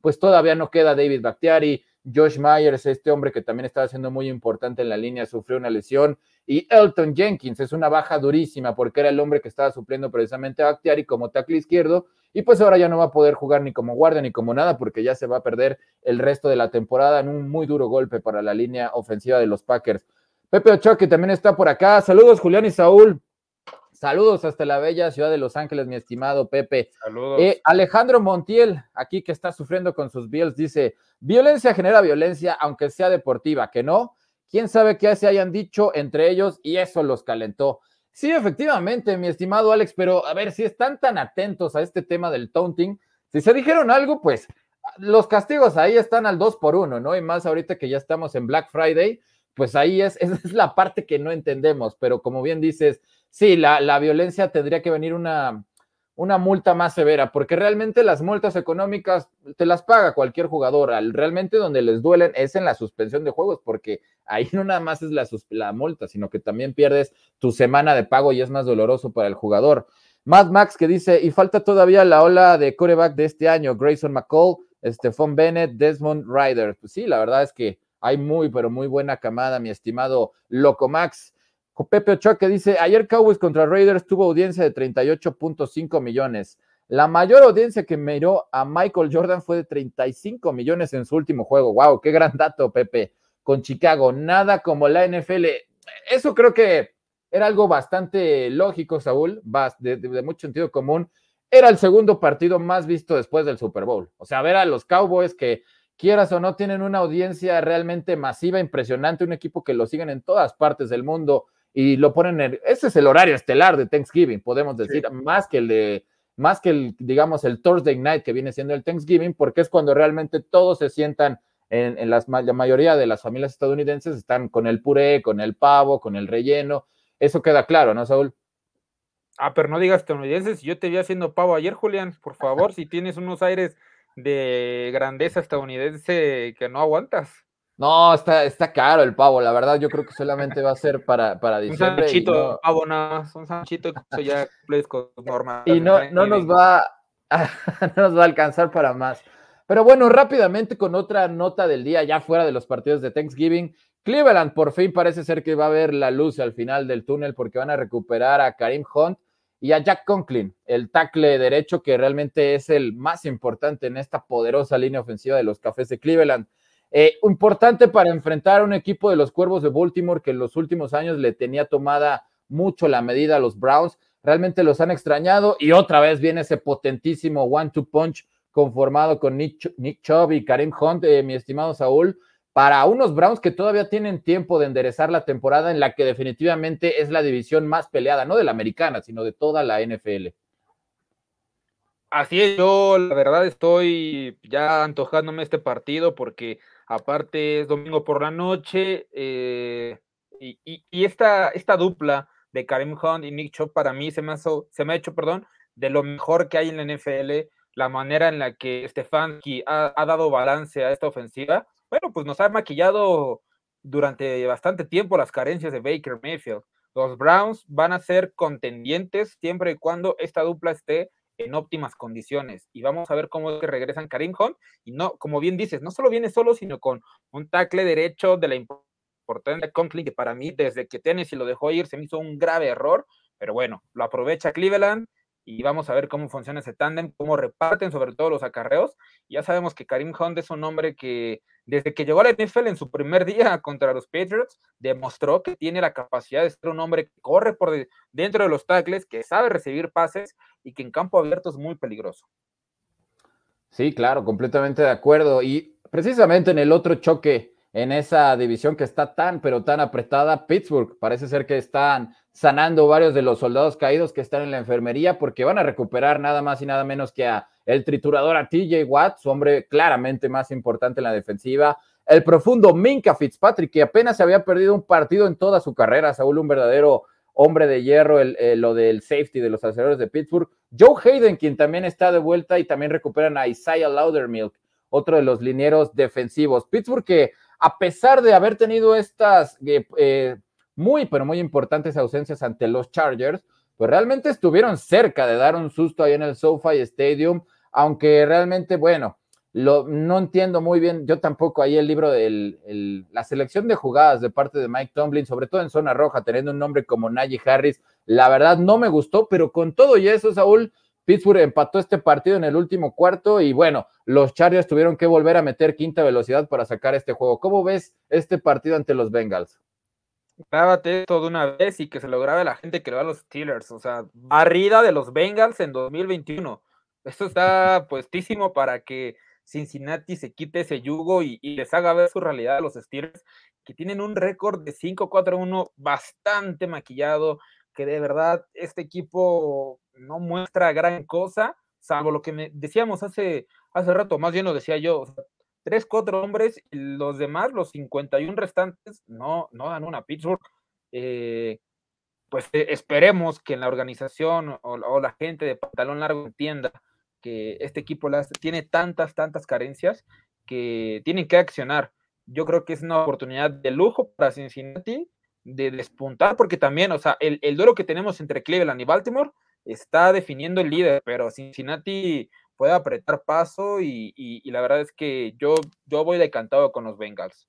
pues todavía no queda David Bakhtiari, Josh Myers, este hombre que también estaba siendo muy importante en la línea, sufrió una lesión, y Elton Jenkins es una baja durísima porque era el hombre que estaba supliendo precisamente a Bakhtiari como tackle izquierdo, y pues ahora ya no va a poder jugar ni como guardia ni como nada porque ya se va a perder el resto de la temporada en un muy duro golpe para la línea ofensiva de los Packers. Pepe Ochoa, que también está por acá. Saludos, Julián y Saúl. Saludos hasta la bella ciudad de Los Ángeles, mi estimado Pepe. Saludos. Eh, Alejandro Montiel, aquí que está sufriendo con sus Bills, dice: violencia genera violencia, aunque sea deportiva, que no. Quién sabe qué se hayan dicho entre ellos y eso los calentó. Sí, efectivamente, mi estimado Alex, pero a ver, si están tan atentos a este tema del taunting, si se dijeron algo, pues los castigos ahí están al 2 por 1 ¿no? Y más ahorita que ya estamos en Black Friday, pues ahí es, esa es la parte que no entendemos, pero como bien dices, sí, la, la violencia tendría que venir una, una multa más severa, porque realmente las multas económicas te las paga cualquier jugador. Realmente donde les duelen es en la suspensión de juegos, porque ahí no nada más es la, la multa, sino que también pierdes tu semana de pago y es más doloroso para el jugador. Mad Max que dice, y falta todavía la ola de coreback de este año, Grayson McCall, Stephon Bennett, Desmond Ryder. Pues sí, la verdad es que hay muy, pero muy buena camada, mi estimado Loco Max. Pepe Ochoa que dice, ayer Cowboys contra Raiders tuvo audiencia de 38.5 millones. La mayor audiencia que miró a Michael Jordan fue de 35 millones en su último juego. ¡Wow! ¡Qué gran dato, Pepe! Con Chicago. Nada como la NFL. Eso creo que era algo bastante lógico, Saúl, de, de mucho sentido común. Era el segundo partido más visto después del Super Bowl. O sea, ver a los Cowboys que quieras o no, tienen una audiencia realmente masiva, impresionante, un equipo que lo siguen en todas partes del mundo y lo ponen en, ese es el horario estelar de Thanksgiving, podemos decir, más que el de, más que el, digamos, el Thursday night que viene siendo el Thanksgiving, porque es cuando realmente todos se sientan en, las, la mayoría de las familias estadounidenses están con el puré, con el pavo, con el relleno, eso queda claro, ¿no, Saúl? Ah, pero no digas estadounidenses, yo te vi haciendo pavo ayer, Julián, por favor, si tienes unos aires de grandeza estadounidense que no aguantas. No, está, está caro el pavo, la verdad, yo creo que solamente va a ser para, para diciembre. Un sanchito, pavo nada más, un sanchito que eso ya normal. Y no, no nos va no nos va a alcanzar para más. Pero bueno, rápidamente con otra nota del día, ya fuera de los partidos de Thanksgiving, Cleveland por fin parece ser que va a ver la luz al final del túnel porque van a recuperar a Karim Hunt y a Jack Conklin, el tackle derecho que realmente es el más importante en esta poderosa línea ofensiva de los Cafés de Cleveland. Eh, importante para enfrentar a un equipo de los Cuervos de Baltimore que en los últimos años le tenía tomada mucho la medida a los Browns. Realmente los han extrañado y otra vez viene ese potentísimo one-two punch conformado con Nick, Nick Chubb y Karim Hunt, eh, mi estimado Saúl, para unos Browns que todavía tienen tiempo de enderezar la temporada en la que definitivamente es la división más peleada, no de la americana, sino de toda la NFL. Así es, yo la verdad estoy ya antojándome este partido porque aparte es domingo por la noche eh, y, esta, esta dupla de Karim Hunt y Nick Chubb para mí se me, ha, se me ha hecho, perdón, de lo mejor que hay en la NFL, la manera en la que Stefanski ha, ha dado balance a esta ofensiva, bueno, pues nos ha maquillado durante bastante tiempo las carencias de Baker Mayfield. Los Browns van a ser contendientes siempre y cuando esta dupla esté en óptimas condiciones. Y vamos a ver cómo es que regresan Karim Hunt. Y no, como bien dices, no solo viene solo, sino con un tackle derecho de la por Tender Conklin, que para mí, desde que Tennessee lo dejó ir, se me hizo un grave error, pero bueno, lo aprovecha Cleveland y vamos a ver cómo funciona ese tándem, cómo reparten sobre todo los acarreos. Ya sabemos que Karim Hunt es un hombre que desde que llegó a la NFL en su primer día contra los Patriots, demostró que tiene la capacidad de ser un hombre que corre por dentro de los tackles, que sabe recibir pases y que en campo abierto es muy peligroso. Sí, claro, completamente de acuerdo. Y precisamente en el otro choque en esa división que está tan, pero tan apretada, Pittsburgh. Parece ser que están sanando varios de los soldados caídos que están en la enfermería porque van a recuperar nada más y nada menos que a el triturador a TJ Watt, su hombre claramente más importante en la defensiva. El profundo Minka Fitzpatrick, que apenas se había perdido un partido en toda su carrera, Saúl, un verdadero hombre de hierro, el, lo del safety de los aceleradores de Pittsburgh. Joe Hayden, quien también está de vuelta y también recuperan a Isaiah Laudermilk, otro de los linieros defensivos. Pittsburgh que a pesar de haber tenido estas eh, eh, muy, pero muy importantes ausencias ante los Chargers, pues realmente estuvieron cerca de dar un susto ahí en el SoFi Stadium, aunque realmente, bueno, lo, no entiendo muy bien, yo tampoco ahí el libro de la selección de jugadas de parte de Mike Tomlin, sobre todo en zona roja, teniendo un nombre como Najee Harris, la verdad no me gustó, pero con todo y eso, Saúl, Pittsburgh empató este partido en el último cuarto y bueno, los Chargers tuvieron que volver a meter quinta velocidad para sacar este juego. ¿Cómo ves este partido ante los Bengals? Grábate esto de una vez y que se lo grabe la gente que lo va a los Steelers. O sea, barrida de los Bengals en 2021. Esto está puestísimo para que Cincinnati se quite ese yugo y, les haga ver su realidad a los Steelers, que tienen un récord de 5-4-1 bastante maquillado, que de verdad este equipo no muestra gran cosa, salvo lo que me decíamos hace, hace rato, más bien lo decía yo, tres, cuatro hombres los demás, los 51 restantes, no, no dan una Pittsburgh. Eh, pues eh, esperemos que en la organización o, la gente de pantalón largo entienda que este equipo tiene tantas, tantas carencias que tienen que accionar. Yo creo que es una oportunidad de lujo para Cincinnati de despuntar, porque también, o sea, el, el duelo que tenemos entre Cleveland y Baltimore está definiendo el líder, pero Cincinnati puede apretar paso y, la verdad es que yo, yo voy decantado con los Bengals.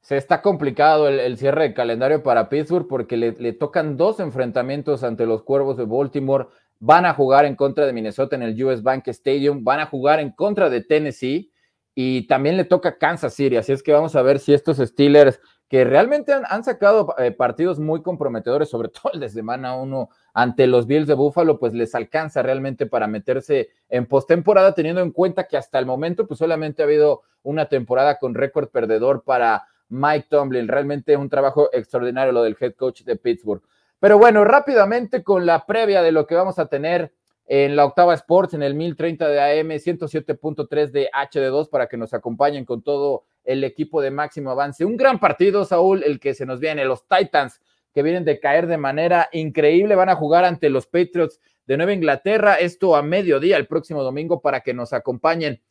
Se está complicado el, cierre de calendario para Pittsburgh porque le, le, tocan dos enfrentamientos ante los Cuervos de Baltimore. Van a jugar en contra de Minnesota en el US Bank Stadium, van a jugar en contra de Tennessee y también le toca Kansas City. Así es que vamos a ver si estos Steelers que realmente han, sacado eh, partidos muy comprometedores, sobre todo el de semana uno ante los Bills de Buffalo, pues les alcanza realmente para meterse en postemporada, teniendo en cuenta que hasta el momento, pues solamente ha habido una temporada con récord perdedor para Mike Tomlin. Realmente un trabajo extraordinario lo del head coach de Pittsburgh. Pero bueno, rápidamente con la previa de lo que vamos a tener en la octava Sports, en el 1030 de AM, 107.3 de HD2, para que nos acompañen con todo el equipo de máximo avance. Un gran partido, Saúl, el que se nos viene. Los Titans, que vienen de caer de manera increíble, van a jugar ante los Patriots de Nueva Inglaterra. Esto a mediodía el próximo domingo para que nos acompañen.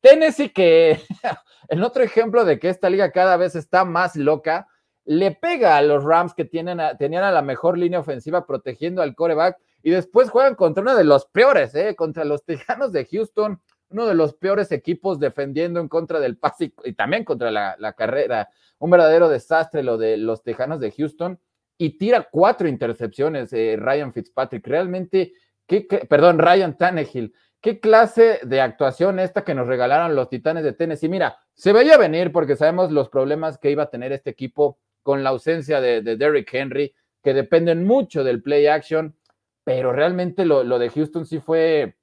Tennessee, que en otro ejemplo de que esta liga cada vez está más loca, le pega a los Rams que tienen tenían a la mejor línea ofensiva protegiendo al coreback y después juegan contra uno de los peores, ¿eh? contra los Tejanos de Houston, uno de los peores equipos defendiendo en contra del pase y también contra la, carrera. Un verdadero desastre lo de los Tejanos de Houston y tira cuatro intercepciones eh, Ryan Fitzpatrick. Realmente, ¿qué, perdón, Ryan Tannehill. ¿Qué clase de actuación esta que nos regalaron los Titanes de Tennessee? Mira, se veía venir porque sabemos los problemas que iba a tener este equipo con la ausencia de, de Derrick Henry, que dependen mucho del play action pero realmente lo, de Houston sí fue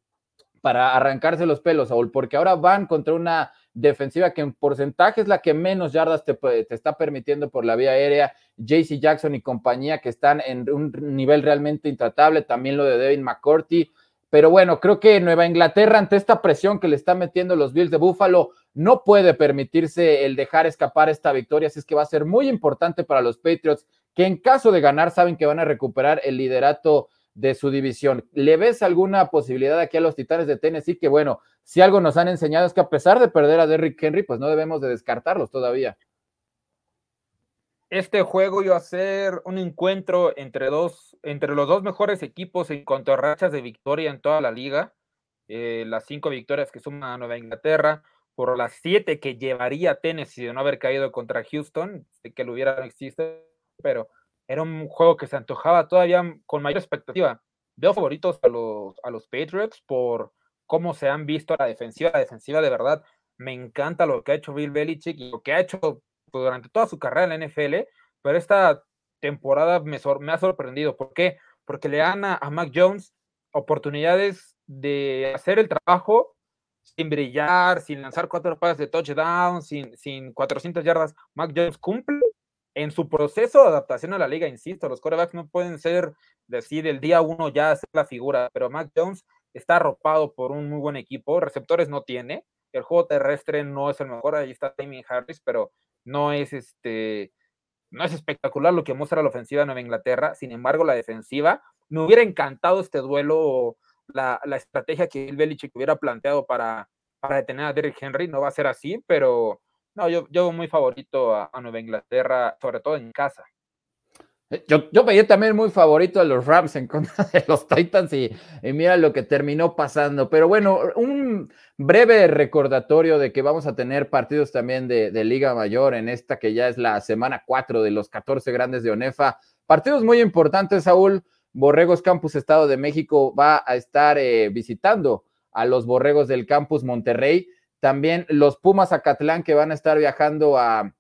para arrancarse los pelos, Saúl, porque ahora van contra una defensiva que en porcentaje es la que menos yardas te, te, está permitiendo por la vía aérea. JC Jackson y compañía que están en un nivel realmente intratable, también lo de Devin McCourty. Pero bueno, creo que Nueva Inglaterra, ante esta presión que le están metiendo los Bills de Buffalo, no puede permitirse el dejar escapar esta victoria. Así es que va a ser muy importante para los Patriots, que en caso de ganar, saben que van a recuperar el liderato de su división. ¿Le ves alguna posibilidad aquí a los Titanes de Tennessee? Que bueno, si algo nos han enseñado es que a pesar de perder a Derrick Henry, pues no debemos de descartarlos todavía. Este juego iba a ser un encuentro entre dos, entre los dos mejores equipos en cuanto a rachas de victoria en toda la liga. Eh, las cinco victorias que suma Nueva Inglaterra, por las siete que llevaría Tennessee de no haber caído contra Houston, que lo hubiera no existe, pero era un juego que se antojaba todavía con mayor expectativa. Veo favoritos a los, a los Patriots por cómo se han visto a la defensiva. La defensiva de verdad me encanta lo que ha hecho Bill Belichick y lo que ha hecho durante toda su carrera en la NFL, pero esta temporada me, me ha sorprendido. ¿Por qué? Porque le dan a, Mac Jones oportunidades de hacer el trabajo sin brillar, sin lanzar cuatro pases de touchdown, sin, sin 400 yardas. Mac Jones cumple en su proceso de adaptación a la liga, insisto, los quarterbacks no pueden ser, decir, el día uno ya hacer la figura, pero Mac Jones está arropado por un muy buen equipo, receptores no tiene, el juego terrestre no es el mejor, ahí está Timmy Harris, pero no es este, no es espectacular lo que muestra la ofensiva de Nueva Inglaterra, sin embargo, la defensiva, me hubiera encantado este duelo, la, la estrategia que el Belichick hubiera planteado para, para detener a Derrick Henry, no va a ser así, pero no, yo, yo muy favorito a, Nueva Inglaterra, sobre todo en casa. Eh, yo, yo veía también muy favorito a los Rams en contra de los Titans y, mira lo que terminó pasando. Pero bueno, un breve recordatorio de que vamos a tener partidos también de, Liga Mayor en esta que ya es la semana 4 de los 14 grandes de ONEFA. Partidos muy importantes, Saúl. Borregos Campus Estado de México va a estar eh, visitando a los Borregos del Campus Monterrey. También los Pumas Acatlán que van a estar viajando a,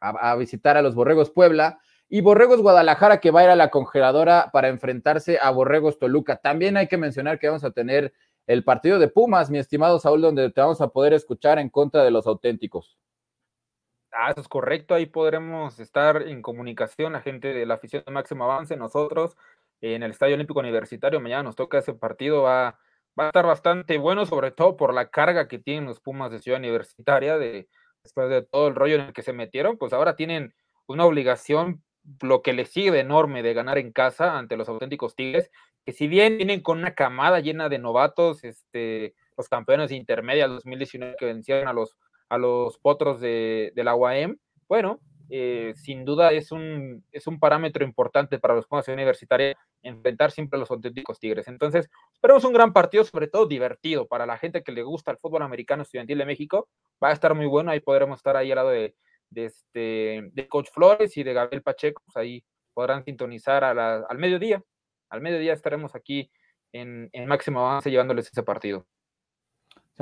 a, visitar a los Borregos Puebla. Y Borregos Guadalajara que va a ir a la congeladora para enfrentarse a Borregos Toluca. También hay que mencionar que vamos a tener el partido de Pumas, mi estimado Saúl, donde te vamos a poder escuchar en contra de los auténticos. Ah, eso es correcto, ahí podremos estar en comunicación, la gente de la afición de Máximo Avance, nosotros en el Estadio Olímpico Universitario, mañana nos toca ese partido, va va a estar bastante bueno, sobre todo por la carga que tienen los Pumas de Ciudad Universitaria, de, después de todo el rollo en el que se metieron, pues ahora tienen una obligación, lo que les sigue enorme de ganar en casa ante los auténticos Tigres, que si bien vienen con una camada llena de novatos, este, los campeones de intermedia 2019 que vencieron a los, a los potros de, de la UAM, bueno, eh, sin duda es un, es un parámetro importante para los Pumas Universitaria enfrentar siempre a los auténticos Tigres. Entonces, esperemos un gran partido, sobre todo divertido para la gente que le gusta el fútbol americano estudiantil de México. Va a estar muy bueno, ahí podremos estar ahí al lado de, este, de Coach Flores y de Gabriel Pacheco, pues ahí podrán sintonizar al mediodía. Al mediodía estaremos aquí en, en máximo avance llevándoles ese partido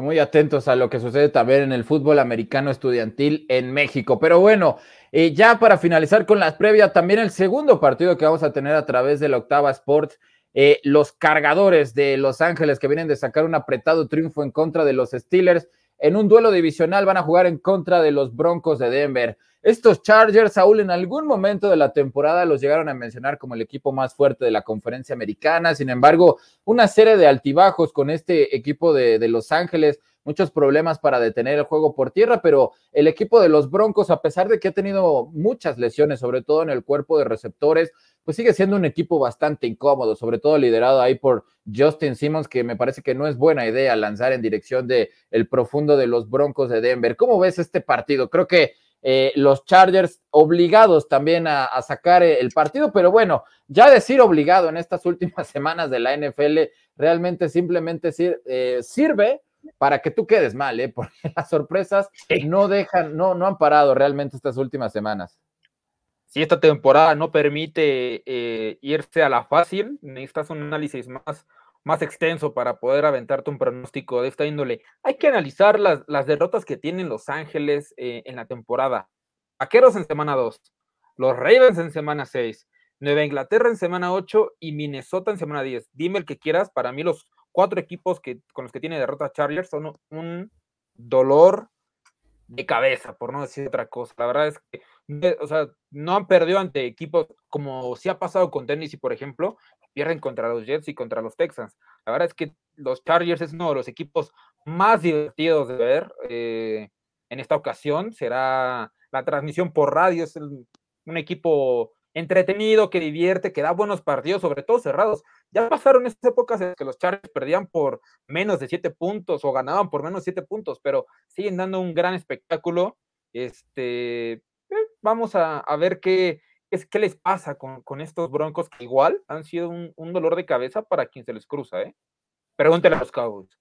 muy atentos a lo que sucede también en el fútbol americano estudiantil en México. Pero bueno, eh, ya para finalizar con las previas, también el segundo partido que vamos a tener a través de la Octava Sports, eh, los cargadores de Los Ángeles que vienen de sacar un apretado triunfo en contra de los Steelers en un duelo divisional van a jugar en contra de los Broncos de Denver. Estos Chargers, Saúl, en algún momento de la temporada los llegaron a mencionar como el equipo más fuerte de la conferencia americana. Sin embargo, una serie de altibajos con este equipo de, Los Ángeles muchos problemas para detener el juego por tierra, pero el equipo de los Broncos, a pesar de que ha tenido muchas lesiones, sobre todo en el cuerpo de receptores, pues sigue siendo un equipo bastante incómodo, sobre todo liderado ahí por Justin Simmons, que me parece que no es buena idea lanzar en dirección de el profundo de los Broncos de Denver. ¿Cómo ves este partido? Creo que eh, los Chargers obligados también a, sacar el partido, pero bueno, ya decir obligado en estas últimas semanas de la NFL realmente simplemente eh, sirve para que tú quedes mal, ¿eh? porque las sorpresas no dejan, no, no han parado realmente estas últimas semanas. Si esta temporada no permite eh, irse a la fácil, necesitas un análisis más, más extenso para poder aventarte un pronóstico de esta índole. Hay que analizar las, las derrotas que tienen Los Ángeles eh, en la temporada. Vaqueros en semana 2, los Ravens en semana 6, Nueva Inglaterra en semana 8 y Minnesota en semana 10. Dime el que quieras, para mí los cuatro equipos que, con los que tiene derrota Chargers son un dolor de cabeza, por no decir otra cosa. La verdad es que, o sea, no han perdido ante equipos como si ha pasado con Tennessee, por ejemplo, pierden contra los Jets y contra los Texans. La verdad es que los Chargers es uno de los equipos más divertidos de ver. Eh, en esta ocasión será la transmisión por radio, es un equipo entretenido, que divierte, que da buenos partidos, sobre todo cerrados. Ya pasaron esas épocas en que los Chargers perdían por menos de siete puntos o ganaban por menos de siete puntos, pero siguen dando un gran espectáculo. Este, eh, vamos a, ver qué, qué les pasa con, estos Broncos que igual han sido un, dolor de cabeza para quien se les cruza, ¿eh? Pregúntele a los Cowboys.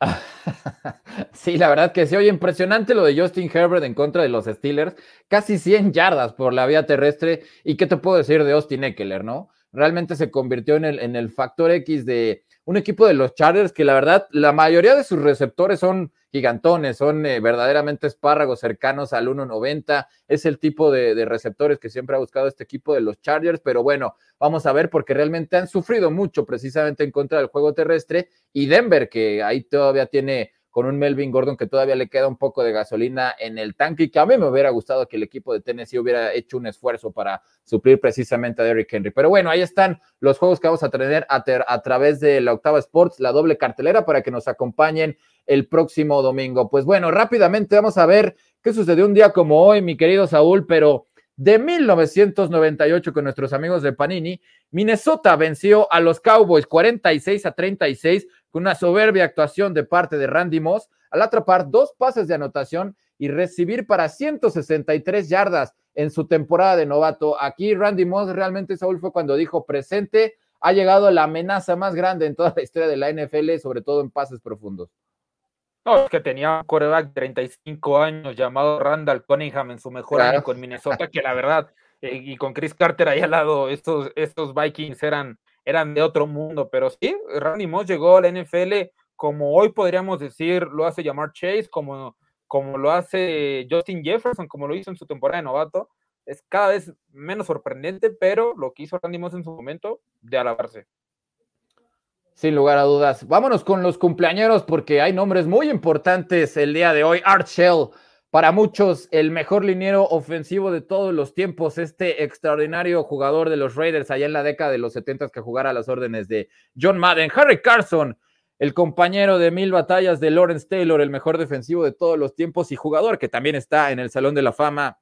sí, la verdad que sí. Oye, impresionante lo de Justin Herbert en contra de los Steelers. Casi 100 yardas por la vía terrestre. ¿Y qué te puedo decir de Austin Eckler, no? Realmente se convirtió en el, en el factor X de un equipo de los Chargers que la verdad, la mayoría de sus receptores son gigantones, son eh, verdaderamente espárragos cercanos al 1.90. Es el tipo de, de, receptores que siempre ha buscado este equipo de los Chargers, pero bueno, vamos a ver porque realmente han sufrido mucho precisamente en contra del juego terrestre y Denver, que ahí todavía tiene con un Melvin Gordon que todavía le queda un poco de gasolina en el tanque y que a mí me hubiera gustado que el equipo de Tennessee hubiera hecho un esfuerzo para suplir precisamente a Derrick Henry. Pero bueno, ahí están los juegos que vamos a tener a, a través de la Octava Sports, la doble cartelera para que nos acompañen el próximo domingo. Pues bueno, rápidamente vamos a ver qué sucedió un día como hoy, mi querido Saúl, pero de 1998 con nuestros amigos de Panini, Minnesota venció a los Cowboys 46 a 36 con una soberbia actuación de parte de Randy Moss al atrapar dos pases de anotación y recibir para 163 yardas en su temporada de novato. Aquí Randy Moss realmente, Saúl, fue cuando dijo presente, ha llegado la amenaza más grande en toda la historia de la NFL, sobre todo en pases profundos. No, es que tenía un quarterback de 35 años llamado Randall Cunningham en su mejor claro. año con Minnesota, que la verdad, eh, y con Chris Carter ahí al lado, estos, estos Vikings eran eran de otro mundo, pero sí, Randy Moss llegó a la NFL como hoy podríamos decir, lo hace llamar Chase, como, como lo hace Justin Jefferson, como lo hizo en su temporada de novato. Es cada vez menos sorprendente, pero lo que hizo Randy Moss en su momento, de alabarse. Sin lugar a dudas. Vámonos con los cumpleaños porque hay nombres muy importantes el día de hoy. Art Shell, para muchos el mejor liniero ofensivo de todos los tiempos, este extraordinario jugador de los Raiders allá en la década de los 70 que jugara a las órdenes de John Madden, Harry Carson, el compañero de mil batallas de Lawrence Taylor, el mejor defensivo de todos los tiempos y jugador que también está en el Salón de la Fama,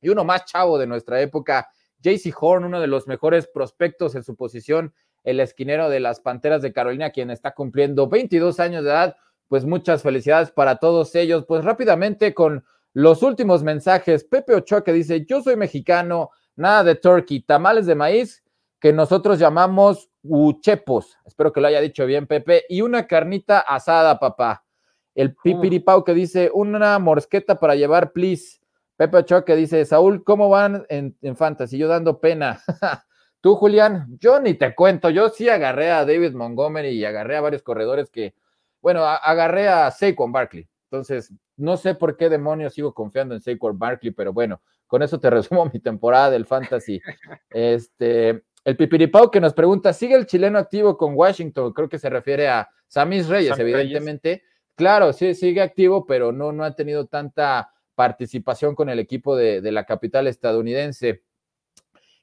y uno más chavo de nuestra época, JC Horn, uno de los mejores prospectos en su posición, el esquinero de las Panteras de Carolina, quien está cumpliendo 22 años de edad, pues muchas felicidades para todos ellos. Pues rápidamente con los últimos mensajes, Pepe Ochoa que dice, yo soy mexicano, nada de turkey, tamales de maíz que nosotros llamamos uchepos, espero que lo haya dicho bien Pepe, y una carnita asada, papá. El mm. pipiripau que dice, una morsqueta para llevar, please. Pepe Ochoa que dice, Saúl, ¿cómo van en, en Fantasy? Yo dando pena. Tú, Julián, yo ni te cuento, yo sí agarré a David Montgomery y agarré a varios corredores que bueno, agarré a Saquon Barkley. Entonces, no sé por qué demonios sigo confiando en Saquon Barkley, pero bueno, con eso te resumo mi temporada del fantasy. Este, el Pipiripau que nos pregunta, ¿sigue el chileno activo con Washington? Creo que se refiere a Samis Reyes, evidentemente. Claro, sí, sigue activo, pero no, no ha tenido tanta participación con el equipo de, de la capital estadounidense.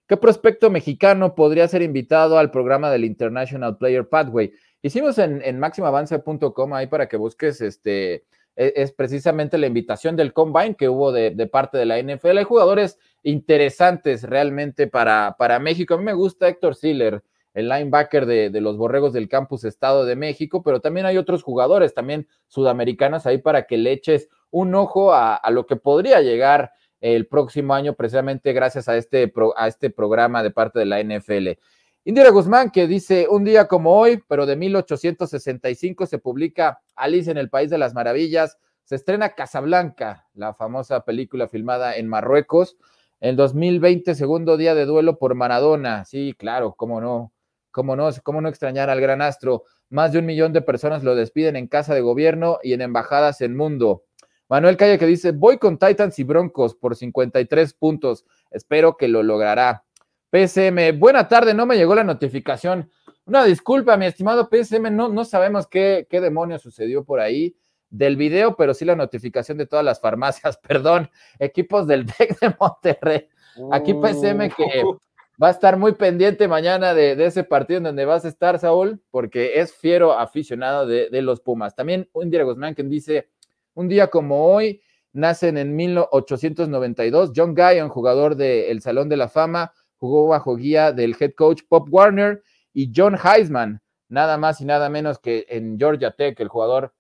¿Qué prospecto mexicano podría ser invitado al programa del International Player Pathway? Hicimos en, en máximoavance.com ahí para que busques este, e, es, precisamente la invitación del combine que hubo de, parte de la NFL. Hay jugadores interesantes realmente para, para México. A mí me gusta Héctor Siller, el linebacker de, de, los Borregos del Campus Estado de México, pero también hay otros jugadores, también sudamericanos ahí para que le eches un ojo a, a lo que podría llegar el próximo año precisamente gracias a este, pro, a este programa de parte de la NFL. Indira Guzmán que dice, un día como hoy, pero de 1865 se publica Alice en el País de las Maravillas, se estrena Casablanca, la famosa película filmada en Marruecos, en 2020, segundo día de duelo por Maradona. Sí, claro, cómo no, cómo no, cómo no extrañar al gran astro. Más de un millón de personas lo despiden en casa de gobierno y en embajadas en mundo. Manuel Calle que dice, voy con Titans y Broncos por 53 puntos. Espero que lo logrará. PSM, buena tarde, no me llegó la notificación. Una disculpa, mi estimado PSM, no, no sabemos qué, qué demonio sucedió por ahí del video, pero sí la notificación de todas las farmacias, perdón, equipos del DEC de Monterrey. Aquí PSM que uh. va a estar muy pendiente mañana de, de, ese partido en donde vas a estar, Saúl, porque es fiero aficionado de, de los Pumas. También un Diego Guzmán que dice, un día como hoy, nacen en 1892 John Guyon, jugador del Salón de la Fama, jugó bajo guía del head coach Pop Warner y John Heisman, nada más y nada menos que en Georgia Tech, el jugador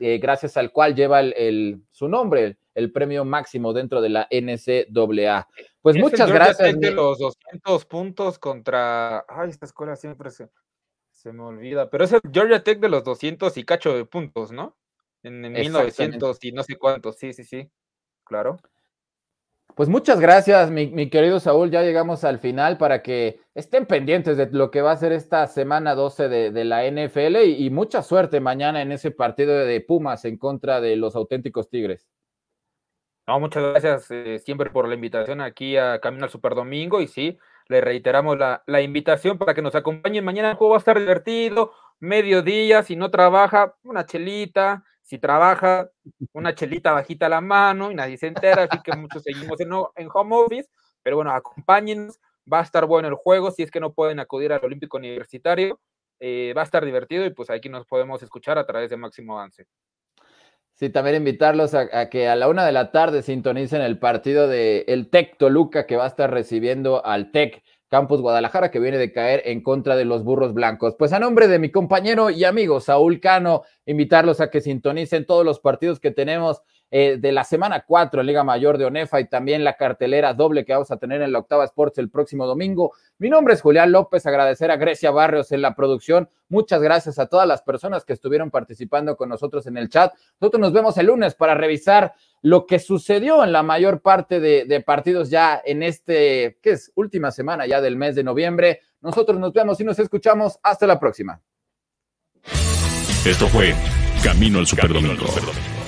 eh, gracias al cual lleva el, el, su nombre, el premio máximo dentro de la NCAA. Pues muchas gracias. De los 200 puntos contra, ay, esta escuela siempre se, Se me olvida, pero es el Georgia Tech de los 200 y cacho de puntos, ¿no? En, en 1900 y no sé cuántos, sí, sí, sí, claro. Pues muchas gracias, mi, querido Saúl. Ya llegamos al final para que estén pendientes de lo que va a ser esta semana 12 de, la NFL y, mucha suerte mañana en ese partido de Pumas en contra de los auténticos Tigres. No, muchas gracias eh, siempre por la invitación aquí a Camino al Super Domingo y sí, le reiteramos la, la, invitación para que nos acompañen mañana. El juego va a estar divertido, mediodía, si no trabaja, una chelita, si trabaja, una chelita bajita la mano y nadie se entera, así que muchos seguimos en, en home office, pero bueno, acompáñenos, va a estar bueno el juego, si es que no pueden acudir al Olímpico Universitario, eh, va a estar divertido y pues aquí nos podemos escuchar a través de Máximo Avance. Sí, también invitarlos a, que a la una de la tarde sintonicen el partido de el Tec Toluca que va a estar recibiendo al Tec Campus Guadalajara, que viene de caer en contra de los burros blancos. Pues a nombre de mi compañero y amigo Saúl Cano, invitarlos a que sintonicen todos los partidos que tenemos eh, de la semana 4 en Liga Mayor de ONEFA y también la cartelera doble que vamos a tener en la Octava Sports el próximo domingo. Mi nombre es Julián López, agradecer a Grecia Barrios en la producción. Muchas gracias a todas las personas que estuvieron participando con nosotros en el chat. Nosotros nos vemos el lunes para revisar lo que sucedió en la mayor parte de, de partidos ya en este, que es última semana ya del mes de noviembre. Nosotros nos vemos y nos escuchamos. Hasta la próxima. Esto fue Camino al Superdomingo